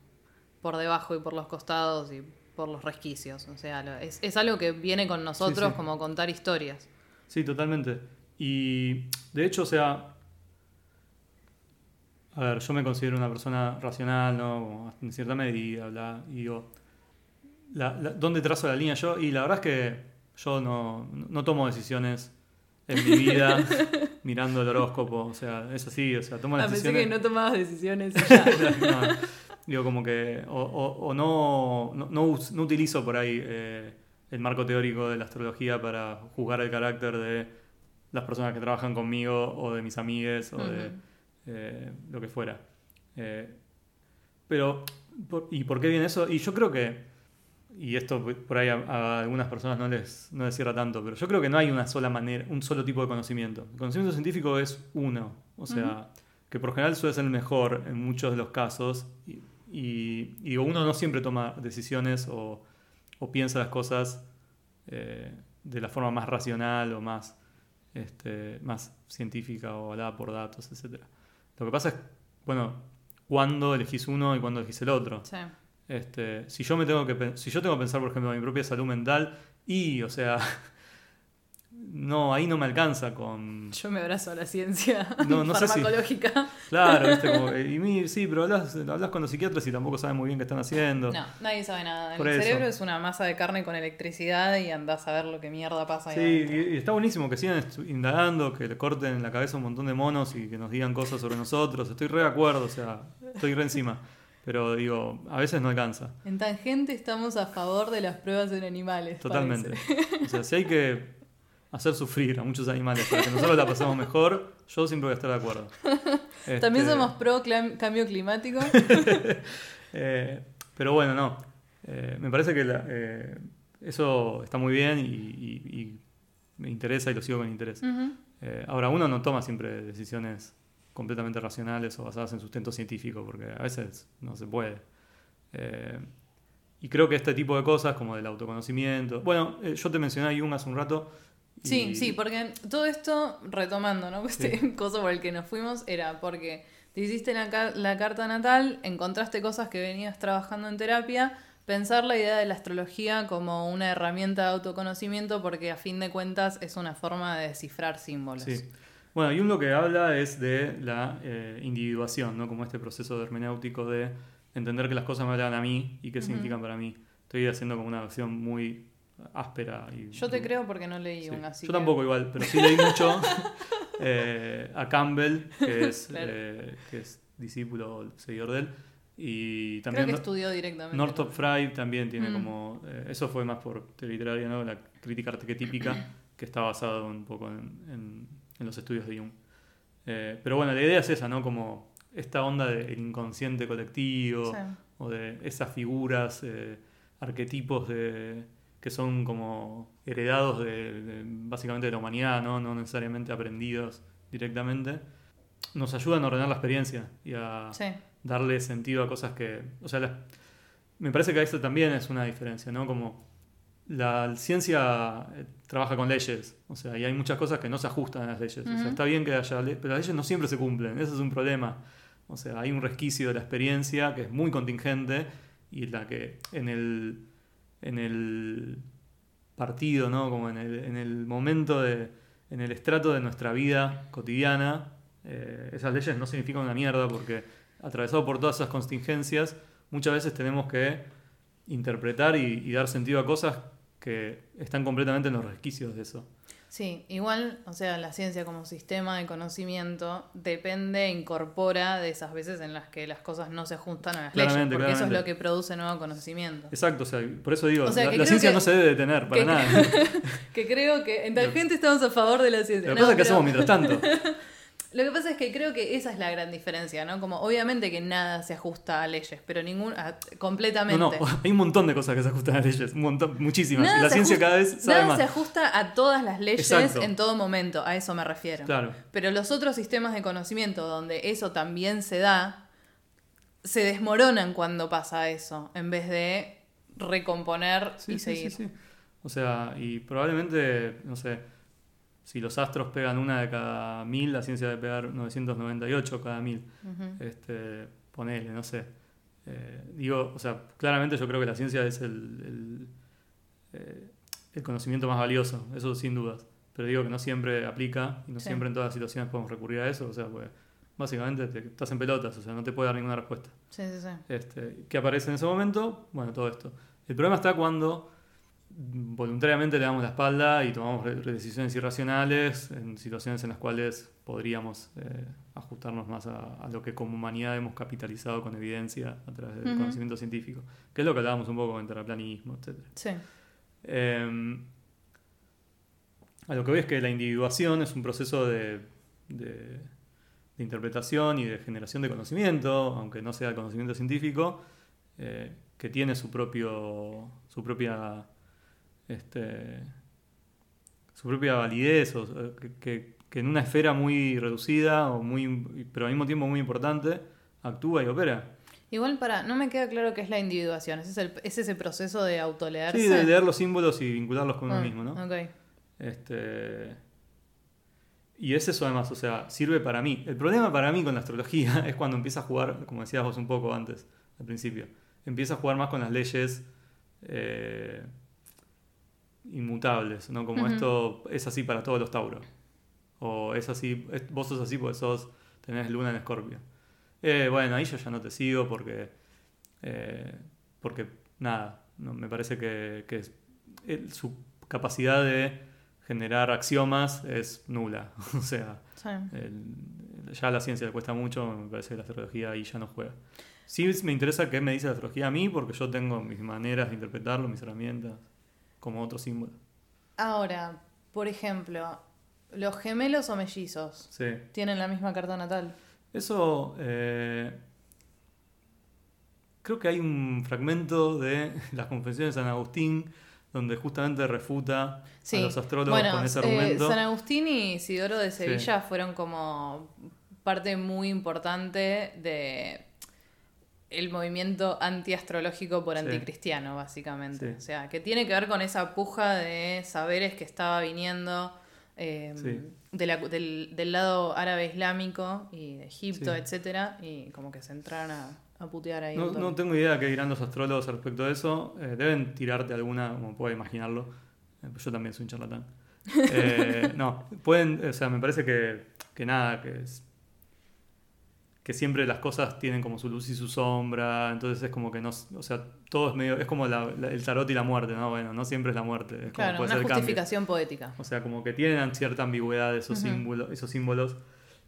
por debajo y por los costados y por los resquicios. O sea, es, es algo que viene con nosotros sí. como contar historias. Sí, totalmente. Y de hecho, o sea, a ver, yo me considero una persona racional, ¿no? En cierta medida, bla, y digo, la- la- ¿dónde trazo la línea yo? Y la verdad es que yo no, no tomo decisiones en mi vida (laughs) mirando el horóscopo, o sea, es así, o sea, tomo las Ah, pensé decisiones... que no tomabas decisiones. (laughs) No, digo, como que. O, o- o no, no, no utilizo por ahí eh, el marco teórico de la astrología para juzgar el carácter de las personas que trabajan conmigo o de mis amigues o de eh, lo que fuera. Eh, pero, ¿y por qué viene eso? Y yo creo que. Y esto por ahí a, a algunas personas no les, no les cierra tanto, pero yo creo que no hay una sola manera, un solo tipo de conocimiento. El conocimiento científico es uno. O sea, que por general suele ser el mejor en muchos de los casos. Y, y- y uno no siempre toma decisiones o, o piensa las cosas eh, de la forma más racional o más, este, más científica o avalada por datos, etc. Lo que pasa es, bueno, cuándo elegís uno y cuándo elegís el otro. Sí. Este, si yo me tengo que si yo tengo que pensar, por ejemplo, en mi propia salud mental, y, o sea, (laughs) no, ahí no me alcanza con. Yo me abrazo a la ciencia (laughs) No, no sé si- farmacológica. Claro, ¿viste? Como (laughs) y mi- sí, pero hablas, hablas con los psiquiatras y tampoco saben muy bien qué están haciendo. No, nadie sabe nada. Por el eso. cerebro es una masa de carne con electricidad y andás a ver lo que mierda pasa ahí Sí, y, y está buenísimo que sigan indagando, que le corten en la cabeza a un montón de monos y que nos digan cosas sobre nosotros. Estoy re de acuerdo, o sea, estoy re encima. Pero digo, a veces no alcanza. En Tangente estamos a favor de las pruebas en animales. Totalmente. parece. O sea, si hay que hacer sufrir a muchos animales para que nosotros la pasemos mejor, yo siempre voy a estar de acuerdo. (laughs) También Este, somos pro cambio climático. (laughs) eh, pero bueno, no. Eh, me parece que la- eh, eso está muy bien y, y- y me interesa y lo sigo con interés. Ahora, uno no toma siempre decisiones completamente racionales o basadas en sustento científico, porque a veces no se puede. Eh, y creo que este tipo de cosas, como del autoconocimiento. Bueno, eh, yo te mencioné a Jung hace un rato. y- Sí, sí, porque todo esto, retomando, ¿no? (laughs) Este coso por el que nos fuimos, era porque te hiciste la, car- la carta natal, encontraste cosas que venías trabajando en terapia, pensar la idea de la astrología como una herramienta de autoconocimiento, porque a fin de cuentas es una forma de descifrar símbolos. Sí. Bueno, Jung lo que habla es de la eh, individuación, ¿no? Como este proceso de hermenéutico de entender que las cosas me hablan a mí y qué Ujú. significan para mí. Estoy haciendo como una versión muy áspera. Y, Yo te creo porque no leí Sí. un así. Yo que- tampoco igual, pero sí leí mucho (laughs) eh, a Campbell, que (laughs) es, Claro. eh, que es discípulo o seguidor de él. Y Creo también que No- estudió directamente. Northrop Frye también tiene Mm. como... eh, eso fue más por literaria, ¿no? La crítica arquetípica, (clears throat) que está basado un poco en, en- en los estudios de Jung. Eh, pero bueno, la idea es esa, ¿no? Como esta onda del inconsciente colectivo Sí. o de esas figuras, eh, arquetipos de, que son como heredados de, de- básicamente de la humanidad, ¿no? no necesariamente aprendidos directamente, nos ayudan a ordenar la experiencia y a Sí. darle sentido a cosas que... O sea, la- me parece que esto también es una diferencia, ¿no? Como la ciencia eh, trabaja con leyes, o sea, y hay muchas cosas que no se ajustan a las leyes. O sea, está bien que haya leyes, pero las leyes no siempre se cumplen, ese es un problema. O sea, hay un resquicio de la experiencia que es muy contingente y la que en el, en el partido, ¿no? Como en el, en el momento de, en el estrato de nuestra vida cotidiana, eh, esas leyes no significan una mierda porque atravesado por todas esas contingencias, muchas veces tenemos que interpretar y, y dar sentido a cosas que están completamente en los resquicios de eso. Sí, igual, o sea, la ciencia como sistema de conocimiento depende, incorpora de esas veces en las que las cosas no se ajustan a las leyes, Claramente, porque eso es lo que produce nuevo conocimiento. Exacto, o sea, por eso digo, O sea, la, ciencia que- no se debe detener, para que- nada. (laughs) Que creo que en Tangente estamos a favor de la ciencia. Lo que No, pasa es que pero- hacemos mientras tanto. (laughs) Lo que pasa es que creo que esa es la gran diferencia, ¿no? Como obviamente que nada se ajusta a leyes, pero ningún a- completamente. No, no, (laughs) hay un montón de cosas que se ajustan a leyes, un montón, muchísimas. Nada la ciencia ajusta- cada vez sabe nada más. se ajusta a todas las leyes Exacto. en todo momento, a eso me refiero. Claro. Pero los otros sistemas de conocimiento donde eso también se da, se desmoronan cuando pasa eso, en vez de recomponer Sí, y sí, seguir. sí, sí. O sea, y probablemente, no sé, si los astros pegan una de cada mil, la ciencia debe pegar 998 cada mil. Este, ponele, no sé. Eh, digo, o sea, claramente yo creo que la ciencia es el, el, eh, el conocimiento más valioso, eso sin dudas. Pero digo que no siempre aplica y no Sí. siempre en todas las situaciones podemos recurrir a eso, o sea, pues básicamente te- estás en pelotas, o sea, no te puede dar ninguna respuesta. Sí, sí, sí. Este, ¿Qué aparece en ese momento? Bueno, todo esto. El problema está cuando voluntariamente le damos la espalda y tomamos decisiones irracionales en situaciones en las cuales podríamos eh, ajustarnos más a, a lo que como humanidad hemos capitalizado con evidencia a través del Ujú. conocimiento científico, que es lo que hablábamos un poco con el terraplanismo, etc. Sí. Eh, a lo que voy es que la individuación es un proceso de, de- de interpretación y de generación de conocimiento, aunque no sea conocimiento científico, eh, que tiene su propio su propia este, su propia validez, o, que, que- que en una esfera muy reducida o muy pero al mismo tiempo muy importante actúa y opera. Igual para, no me queda claro qué es la individuación, ¿es, el- es ese proceso de autolearse? Sí, de leer los símbolos y vincularlos con uno Ah, mismo, ¿no? Ok. Este, y es eso además, o sea, sirve para mí. El problema para mí con la astrología (laughs) es cuando empieza a jugar, como decías vos un poco antes, al principio, empieza a jugar más con las leyes eh, inmutables, ¿no? Como esto es así para todos los Tauros. O es así, es- vos sos así porque sos, tenés luna en Escorpio. Eh, bueno, ahí yo ya no te sigo porque, eh, porque nada, no, me parece que, que el- su capacidad de generar axiomas es nula. (laughs) o sea, Sí. el- ya la ciencia le cuesta mucho, me parece que la astrología ahí ya no juega. Sí me interesa qué me dice la astrología a mí porque yo tengo mis maneras de interpretarlo, mis herramientas, como otro símbolo. Ahora, por ejemplo, los gemelos o mellizos Sí. tienen la misma carta natal. Eso, eh, creo que hay un fragmento de (laughs) las confesiones de San Agustín donde justamente refuta Sí. a los astrólogos bueno, con ese eh, argumento. San Agustín y Isidoro de Sevilla fueron como parte muy importante de el movimiento antiastrológico por Sí. anticristiano, básicamente. Sí. O sea, que tiene que ver con esa puja de saberes que estaba viniendo eh, Sí. de la- del, del lado árabe islámico y de Egipto, etcétera, y como que se entraron a, a putear ahí. No, no tengo idea qué dirán los astrólogos al respecto de eso. Eh, deben tirarte alguna, como puedo imaginarlo. Eh, pues yo también soy un charlatán. (laughs) Eh, no, pueden, o sea, me parece que, que nada, que es- que siempre las cosas tienen como su luz y su sombra, entonces es como que no, o sea, todo es medio, es como la- la- el tarot y la muerte, ¿no? Bueno, no siempre es la muerte, es como Claro, puede una ser el cambio. justificación poética. O sea, como que tienen cierta ambigüedad esos, Ujú. símbolos, esos símbolos.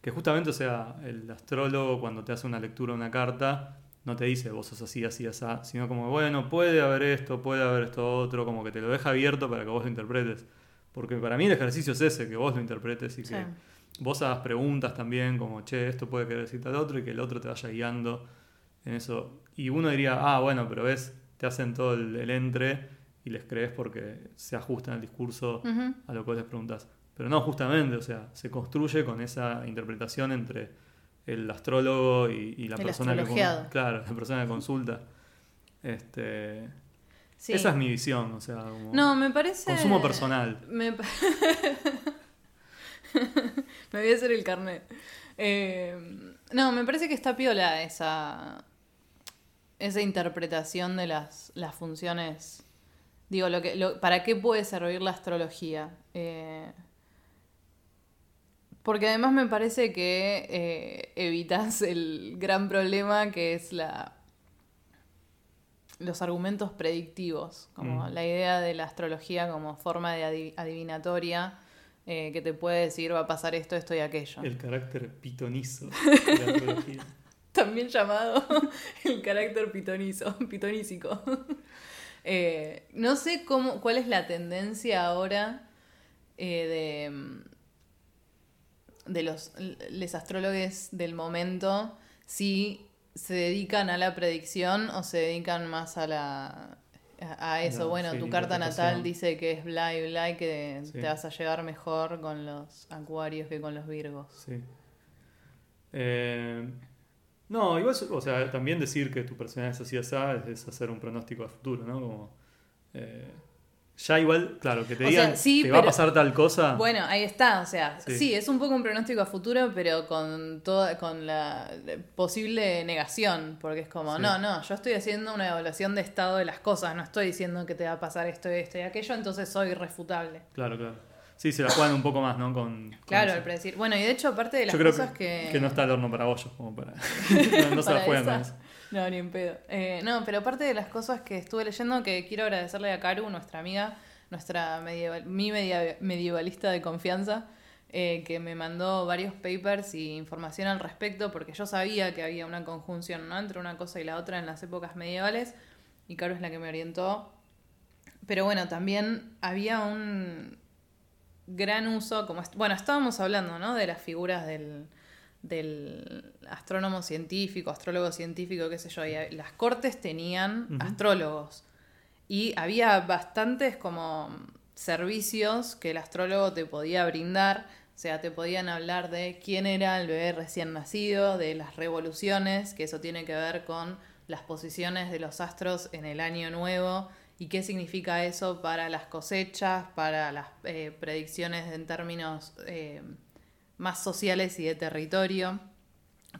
Que justamente, o sea, el astrólogo cuando te hace una lectura de una carta, no te dice vos sos así, así, así, sino como, bueno, puede haber esto, puede haber esto otro, como que te lo deja abierto para que vos lo interpretes. Porque para mí el ejercicio es ese, que vos lo interpretes y que, Sí. Vos hagas preguntas también, como, che, esto puede querer decir tal otro, y que el otro te vaya guiando en eso. Y uno diría, ah, bueno, pero ves, te hacen todo el, el entre y les crees porque se ajustan el discurso a lo que vos les preguntas. Pero no, justamente, o sea, se construye con esa interpretación entre el astrólogo y, y la El persona que claro, la persona que consulta. Este, Sí. Esa es mi visión, o sea, como No, me parece. consumo personal. Me, (laughs) (laughs) me voy a hacer el carnet. Eh, no, me parece que está piola esa, esa interpretación de las, las funciones. Digo, lo que, lo- ¿para qué puede servir la astrología? Eh, porque además me parece que eh, evitas el gran problema que es la los argumentos predictivos, como Mm. la idea de la astrología como forma de adi- adivinatoria eh, que te puede decir va a pasar esto, esto y aquello. El carácter pitonizo (laughs) de la astrología. También llamado (laughs) el carácter pitonizo, pitonísico. (laughs) Eh, no sé cómo, cuál es la tendencia ahora eh, de, mm, de los les astrólogos del momento, si se dedican a la predicción o se dedican más a la a eso. Bueno, sí, tu carta natal dice que es bla y bla y que Sí. te vas a llevar mejor con los acuarios que con los virgos. Sí. Eh, no, igual, o sea, también decir que tu personalidad es así así es, es hacer un pronóstico a futuro, ¿no? Como, eh, ya igual, claro, que te O digan, sea, sí, te va a pasar tal cosa. Bueno, ahí está, o sea, Sí. sí. es un poco un pronóstico a futuro, pero con toda, con la posible negación, porque es como, Sí. no, no, yo estoy haciendo una evaluación de estado de las cosas, no estoy diciendo que te va a pasar esto, esto y aquello, entonces soy irrefutable. Claro, claro. Sí, se la juegan un poco más, ¿no? Con, con Claro, al predecir. Bueno, y de hecho, aparte de las Yo creo cosas que, que... que no está el horno para bollos, como para. (laughs) (laughs) no, no se la juegan eso. No, ni en pedo. Eh, no, pero aparte de las cosas que estuve leyendo, que quiero agradecerle a Karu, nuestra amiga, nuestra mi media- medievalista de confianza, eh, que me mandó varios papers y información al respecto, porque yo sabía que había una conjunción ¿no? entre una cosa y la otra en las épocas medievales, y Karu es la que me orientó. Pero bueno, también había un gran uso, como bueno, estábamos hablando, ¿no? De las figuras del, del astrónomo científico, astrólogo científico, qué sé yo, y las cortes tenían astrólogos. Y había bastantes como servicios que el astrólogo te podía brindar. O sea, te podían hablar de quién era el bebé recién nacido, de las revoluciones, que eso tiene que ver con las posiciones de los astros en el año nuevo y qué significa eso para las cosechas, para las eh, predicciones en términos eh, más sociales y de territorio.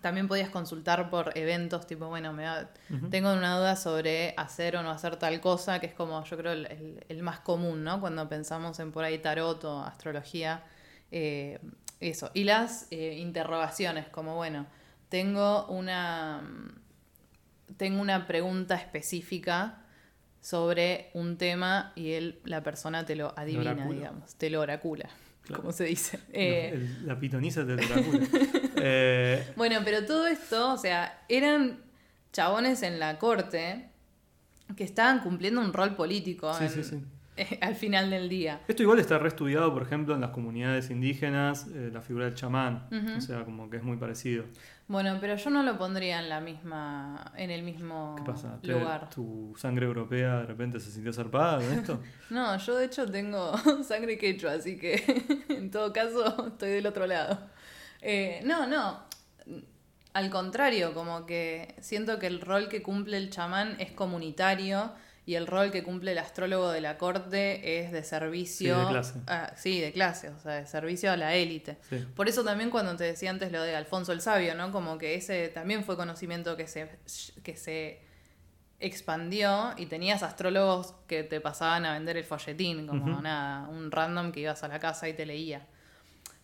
También podías consultar por eventos, tipo, bueno, me da- tengo una duda sobre hacer o no hacer tal cosa, que es como yo creo el, el- el más común, ¿no? Cuando pensamos en por ahí tarot o astrología, eh, eso. Y las eh, interrogaciones, como, bueno, tengo una, tengo una pregunta específica sobre un tema y él, la persona te lo adivina, digamos, te lo oracula, Claro. como se dice. Eh, El- la pitoniza te oráculo. (laughs) eh, bueno, pero todo esto, o sea, eran chabones en la corte que estaban cumpliendo un rol político Sí, en- sí, sí. (laughs) al final del día. Esto igual está reestudiado, por ejemplo, en las comunidades indígenas, eh, la figura del chamán. O sea, como que es muy parecido. Bueno, pero yo no lo pondría en la misma, en el mismo ¿Qué pasa? ¿Te- lugar. ¿Tu sangre europea de repente se sintió zarpada con esto? (laughs) No, yo de hecho tengo (laughs) sangre quechua, así que en todo caso estoy del otro lado. Eh, no, no. Al contrario, como que siento que el rol que cumple el chamán es comunitario y el rol que cumple el astrólogo de la corte es de servicio. Sí, de clase. sí, de clase, o sea, de servicio a la élite. Sí. Por eso también cuando te decía antes lo de Alfonso el Sabio, ¿no? Como que ese también fue conocimiento que se, que se expandió y tenías astrólogos que te pasaban a vender el folletín, como nada, un random que ibas a la casa y te leía.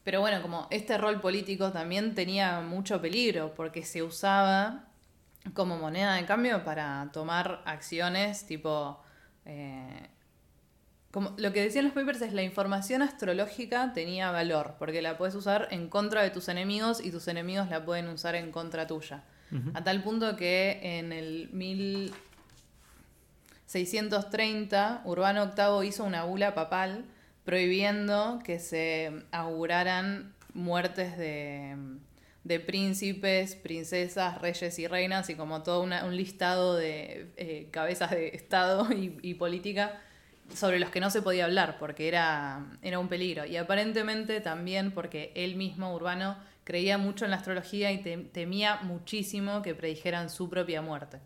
Pero bueno, como este rol político también tenía mucho peligro porque se usaba como moneda de cambio para tomar acciones tipo... eh, como lo que decían los papers es la información astrológica tenía valor, porque la puedes usar en contra de tus enemigos y tus enemigos la pueden usar en contra tuya. A tal punto que en el 1630 Urbano VIII hizo una bula papal prohibiendo que se auguraran muertes de, de príncipes, princesas, reyes y reinas y como todo una- un listado de eh, cabezas de Estado (laughs) y, política sobre los que no se podía hablar porque era, era un peligro. Y aparentemente también porque él mismo, Urbano, creía mucho en la astrología y tem- temía muchísimo que predijeran su propia muerte.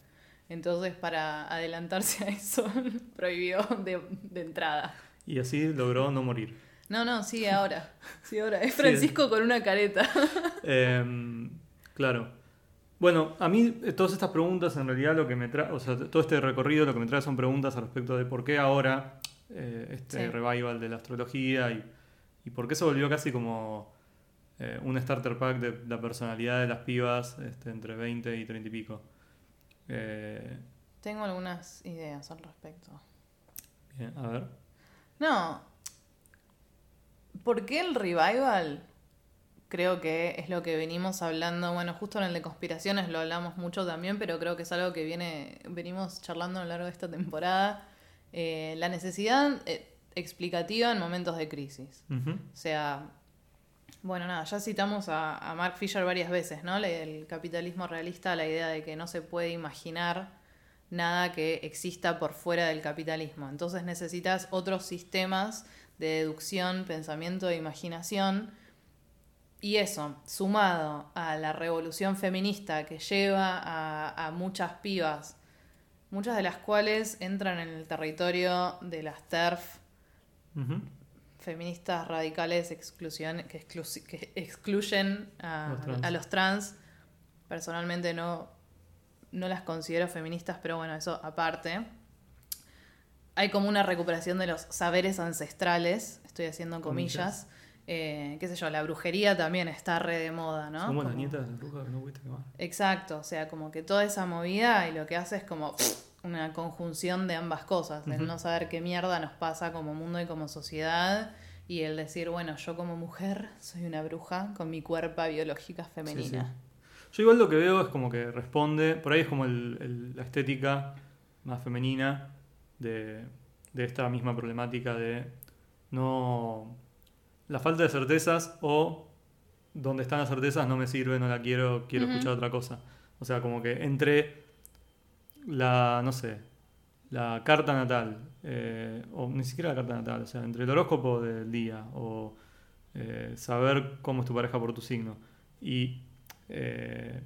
Entonces, para adelantarse a eso, (laughs) prohibió de entrada. Y así logró no morir. No, no, sigue (laughs) ahora. Sigue ahora. Es Francisco con una careta. (laughs) Em, claro. Bueno, a mí eh, todas estas preguntas en realidad lo que me trae, o sea, todo este recorrido lo que me trae son preguntas al respecto de por qué ahora eh, este Sí. revival de la astrología y, y por qué se volvió casi como eh, un starter pack de la personalidad de las pibas este, entre 20 y 30 y pico. Tengo algunas ideas al respecto. bien, a ver. No. ¿Por qué el revival? Creo que es lo que venimos hablando. Bueno, justo en el de conspiraciones lo hablamos mucho también, pero creo que es algo que viene, venimos charlando a lo largo de esta temporada. Eh, la necesidad eh, explicativa en momentos de crisis. O sea, bueno, nada, ya citamos a, a Mark Fisher varias veces, ¿no? El capitalismo realista, la idea de que no se puede imaginar nada que exista por fuera del capitalismo. Entonces necesitas otros sistemas de deducción, pensamiento e imaginación. Y eso, sumado a la revolución feminista que lleva a, a muchas pibas, muchas de las cuales entran en el territorio de las TERF, feministas radicales exclusión, que, que excluyen a Los trans. a los trans. Personalmente no, no las considero feministas, pero bueno, eso aparte. Hay como una recuperación de los saberes ancestrales, estoy haciendo comillas. Eh, qué sé yo, la brujería también está re de moda, ¿no? Somos las Como- nietas de la bruja que no pudiste quemar. Exacto, o sea, como que toda esa movida y lo que hace es como una conjunción de ambas cosas, el no saber qué mierda nos pasa como mundo y como sociedad y el decir, bueno, yo como mujer soy una bruja con mi cuerpo biológica femenina. Sí, sí. Yo igual lo que veo es como que responde, por ahí es como el- el- la estética más femenina de, de esta misma problemática de no la falta de certezas o donde están las certezas no me sirve, no la quiero, quiero escuchar otra cosa. O sea, como que entre la, no sé, la carta natal, eh, o ni siquiera la carta natal, o sea, entre el horóscopo del día o eh, saber cómo es tu pareja por tu signo y, eh,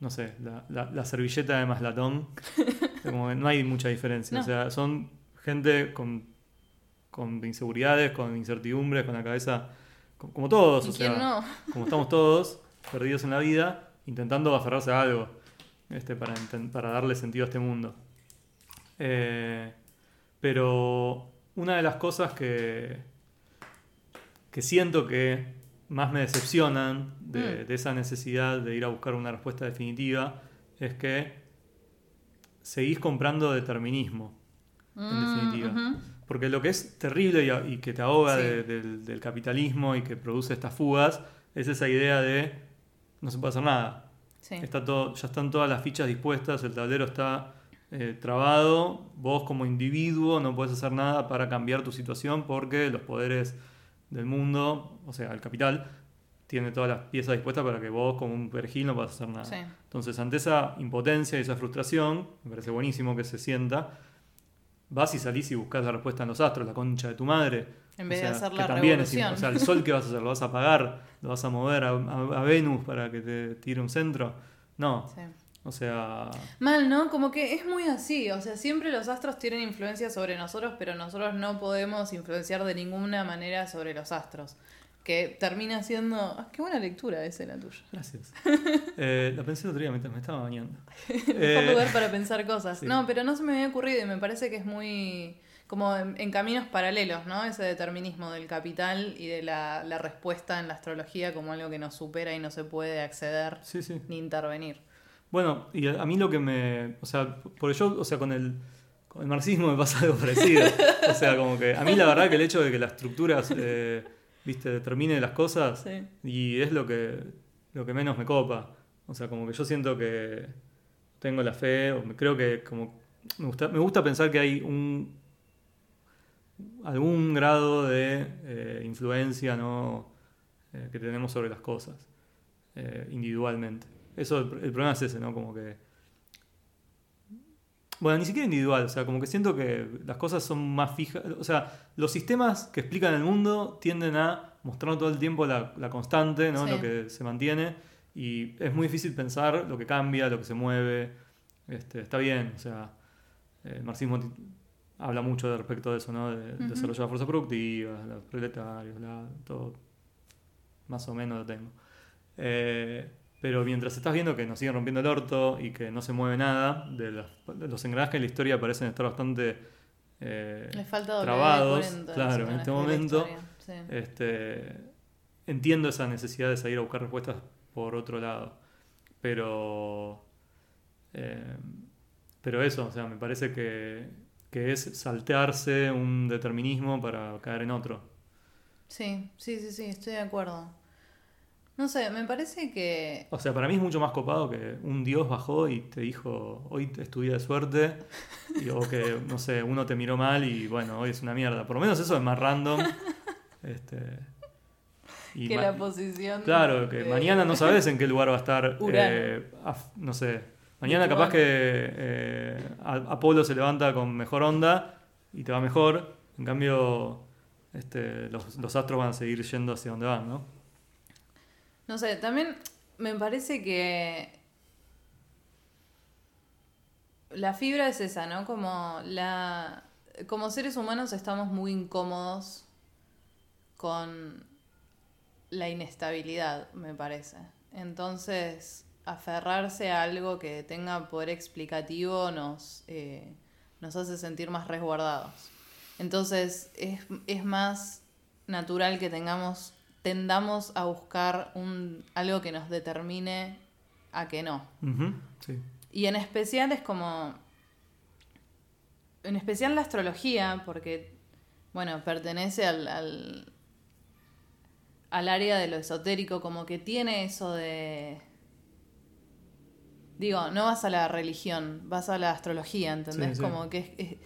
no sé, la, la- la servilleta de maslatón, (laughs) como que no hay mucha diferencia. No. O sea, son gente con, con inseguridades, con incertidumbres, con la cabeza, co- como todos, ¿Y o sea, no? como estamos todos perdidos en la vida, intentando aferrarse a algo este, para, para darle sentido a este mundo. Eh, pero una de las cosas que, que siento que más me decepcionan de, Mm. de esa necesidad de ir a buscar una respuesta definitiva es que seguís comprando determinismo, en Mm, definitiva. Porque lo que es terrible y, y que te ahoga Sí. de- del, del capitalismo y que produce estas fugas es esa idea de no se puede hacer nada. Sí. Está todo, ya están todas las fichas dispuestas, el tablero está eh, trabado, vos como individuo no puedes hacer nada para cambiar tu situación porque los poderes del mundo, o sea, el capital, tiene todas las piezas dispuestas para que vos como un perejil no puedas hacer nada. Sí. Entonces, ante esa impotencia y esa frustración, me parece buenísimo que se sienta, vas y salís y buscas la respuesta en los astros, la concha de tu madre. En O vez de sea, hacer que la también es revolución. o sea, el sol que vas a hacer, lo vas a apagar, lo vas a mover a, a- a Venus para que te tire un centro. No, Sí. o sea, Mal, ¿no? Como que es muy así, o sea, siempre los astros tienen influencia sobre nosotros, pero nosotros no podemos influenciar de ninguna manera sobre los astros. Que termina siendo... Ah, qué buena lectura esa la tuya. gracias. Eh, la pensé el otro día mientras me estaba bañando. (laughs) Mejor Eh, lugar para pensar cosas. sí. No, pero no se me había ocurrido y me parece que es muy... como en, en caminos paralelos, ¿no? Ese determinismo del capital y de la, la respuesta en la astrología como algo que nos supera y no se puede acceder sí, sí. ni intervenir. Bueno, y a, mí lo que me. O sea, porque yo, o sea, con el, con el marxismo me pasa algo parecido. o sea, como que a mí la verdad que el hecho de que la estructura, eh, viste, determine las cosas, Sí. y es lo que, lo que menos me copa. O sea, como que yo siento que tengo la fe, o me- creo que como. Me gusta, me gusta pensar que hay un. algún grado de eh, influencia, ¿no? eh, que tenemos sobre las cosas eh, individualmente. Eso, el, el problema es ese, ¿no? Como que... Bueno, ni siquiera individual, o sea, como que siento que las cosas son más fijas, o sea, los sistemas que explican el mundo tienden a mostrar todo el tiempo la, la constante, ¿no? Sí. Lo que se mantiene, y es muy difícil pensar lo que cambia, lo que se mueve, este, está bien, o sea, el marxismo habla mucho de respecto de eso, ¿no? De Ujú. desarrollo de la fuerza productiva, los proletarios, la- todo, más o menos lo tengo. Eh, pero mientras estás viendo que nos siguen rompiendo el orto y que no se mueve nada, de, las- de los engranajes de la historia parecen estar bastante eh, falta trabados, WD-40, claro, en este momento. sí. Este, entiendo esa necesidad de salir a buscar respuestas por otro lado. Pero. eh, pero eso, o sea, me parece que, que es saltearse un determinismo para caer en otro. Sí, sí, sí, sí, estoy de acuerdo. No sé, me parece que... O sea, para mí es mucho más copado que un dios bajó y te dijo, hoy es tu día de suerte, y, o que, no sé, uno te miró mal y bueno, hoy es una mierda. Por lo menos eso es más random. Este, y que la posición... Claro, que de- mañana no sabes en qué lugar va a estar. Eh, no sé. Mañana capaz que eh, Apolo se levanta con mejor onda y te va mejor. En cambio, este, los, los astros van a seguir yendo hacia donde van, ¿no? No sé, también me parece que la fibra es esa, ¿no? Como la como seres humanos estamos muy incómodos con la inestabilidad, me parece. Entonces, aferrarse a algo que tenga poder explicativo nos, eh, nos hace sentir más resguardados. Entonces, es, es más natural que tengamos, tendamos a buscar un, algo que nos determine a que no. Sí. Y en especial es como. En especial la astrología, porque, bueno, pertenece al, al, al área de lo esotérico, como que tiene eso de. Digo, no vas a la religión, vas a la astrología, ¿entendés? Sí, sí. Como que es- es-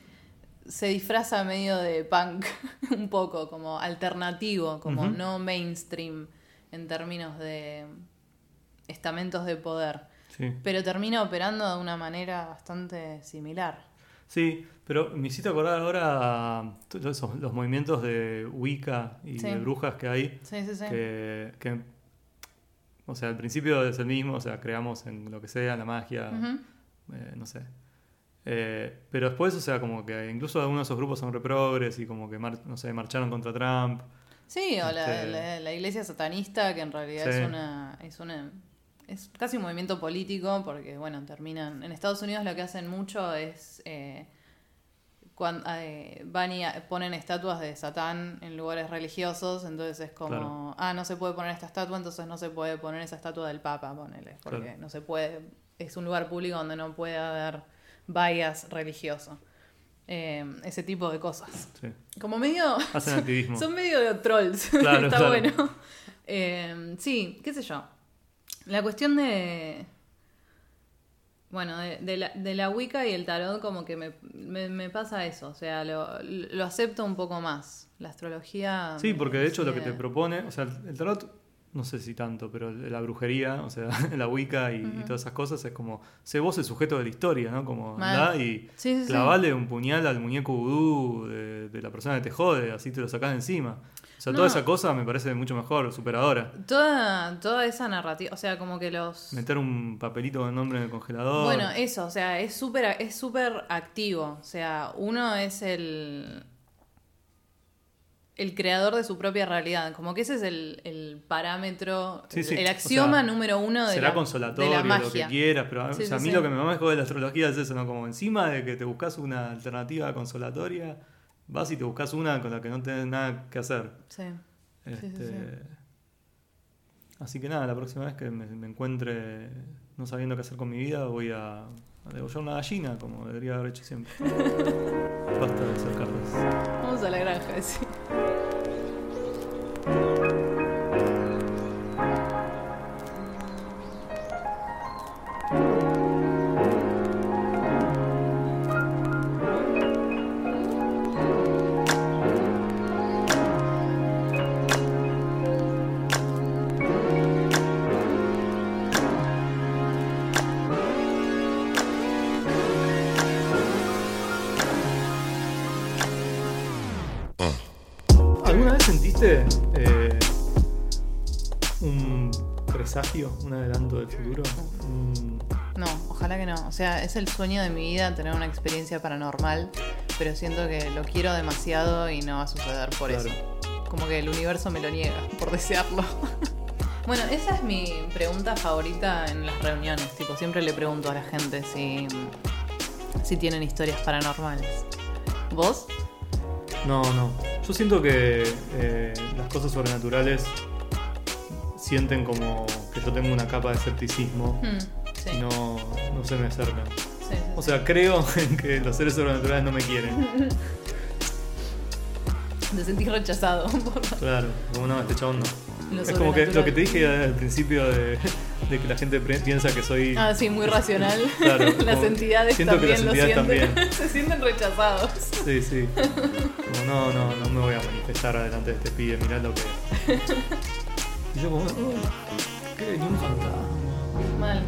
se disfraza medio de punk, (laughs) un poco, como alternativo, como no mainstream en términos de estamentos de poder Sí. pero termina operando de una manera bastante similar. Sí, pero me hiciste acordar ahora todos esos- los movimientos de Wicca y Sí. de brujas que hay. Sí, sí, sí. Que, que, o sea, al principio es el mismo, o sea, creamos en lo que sea, en la magia, eh, no sé. Eh, pero después, o sea, como que incluso algunos de esos grupos son reprogres y como que, mar- no sé, marcharon contra Trump. Sí, o la, Este- la- la iglesia satanista, que en realidad Sí. es una. es una. es casi un movimiento político, porque bueno, terminan. En Estados Unidos lo que hacen mucho es. Eh, eh, van y a- ponen estatuas de Satán en lugares religiosos, entonces es como, Claro. ah, no se puede poner esta estatua, entonces no se puede poner esa estatua del Papa, ponele, porque Claro. no se puede, es un lugar público donde no puede haber bias religioso. Eh, ese tipo de cosas. Sí. Como medio. Hacen activismo. (laughs) Son medio trolls. (laughs) Claro, Está claro. bueno. Eh, sí, qué sé yo. La cuestión de. Bueno, de, de la, de la Wicca y el tarot, como que me, me, me pasa eso. O sea, lo, lo acepto un poco más. La astrología. Sí, porque de hecho lo que te propone, o sea, el tarot, no sé si tanto, pero la brujería, o sea, (laughs) la Wicca y, todas esas cosas es como, sé vos el sujeto de la historia, ¿no? Como andá y Sí, sí, sí. clavale un puñal al muñeco vudú de, de la persona que te jode, así te lo sacás de encima. O sea, No. toda esa cosa me parece mucho mejor, superadora. Toda, toda esa narrativa. O sea, como que los. Meter un papelito con el nombre en el congelador. Bueno, eso, o sea, es súper es súper activo. O sea, uno es el el creador de su propia realidad. Como que ese es el, el parámetro, Sí, sí, el o axioma sea, número uno de Será la, consolatorio, de la lo que quieras, pero Sí, o sea, sí, a mí sí. lo que me más de la astrología es eso, ¿no? Como encima de que te buscas una alternativa consolatoria, vas y te buscas una con la que no tenés nada que hacer. Sí. Sí, sí, Este, sí. Así que nada, la próxima vez que me, me encuentre no sabiendo qué hacer con mi vida, voy a, a degollar una gallina, como debería haber hecho siempre. (laughs) Basta de ser cartas. Vamos a la granja, sí. Un adelanto del futuro. Un- No, ojalá que no. O sea, es el sueño de mi vida tener una experiencia paranormal, pero siento que lo quiero demasiado y no va a suceder por Claro. eso. Como que el universo me lo niega por desearlo. (laughs) bueno, esa es mi pregunta favorita en las reuniones. Tipo, siempre le pregunto a la gente si, si tienen historias paranormales. ¿Vos? No, no. Yo siento que eh, las cosas sobrenaturales sienten como que yo tengo una capa de escepticismo Hmm, sí, y no, no se me acercan. sí, O sea, creo (laughs) en que los seres sobrenaturales no me quieren. (laughs) Te sentís rechazado (laughs) por Claro, como no, este chabón no. lo Es como que lo que te dije al principio de, de que la gente piensa que soy. Ah, sí, muy racional. Claro, las entidades siento que también las lo entidades sienten. Se sienten rechazados. Sí, sí. Como no, no, no me voy a manifestar delante de este pibe, mirá lo que. Y yo como, "Oh, ¿qué? Ni un fantasma. Mal.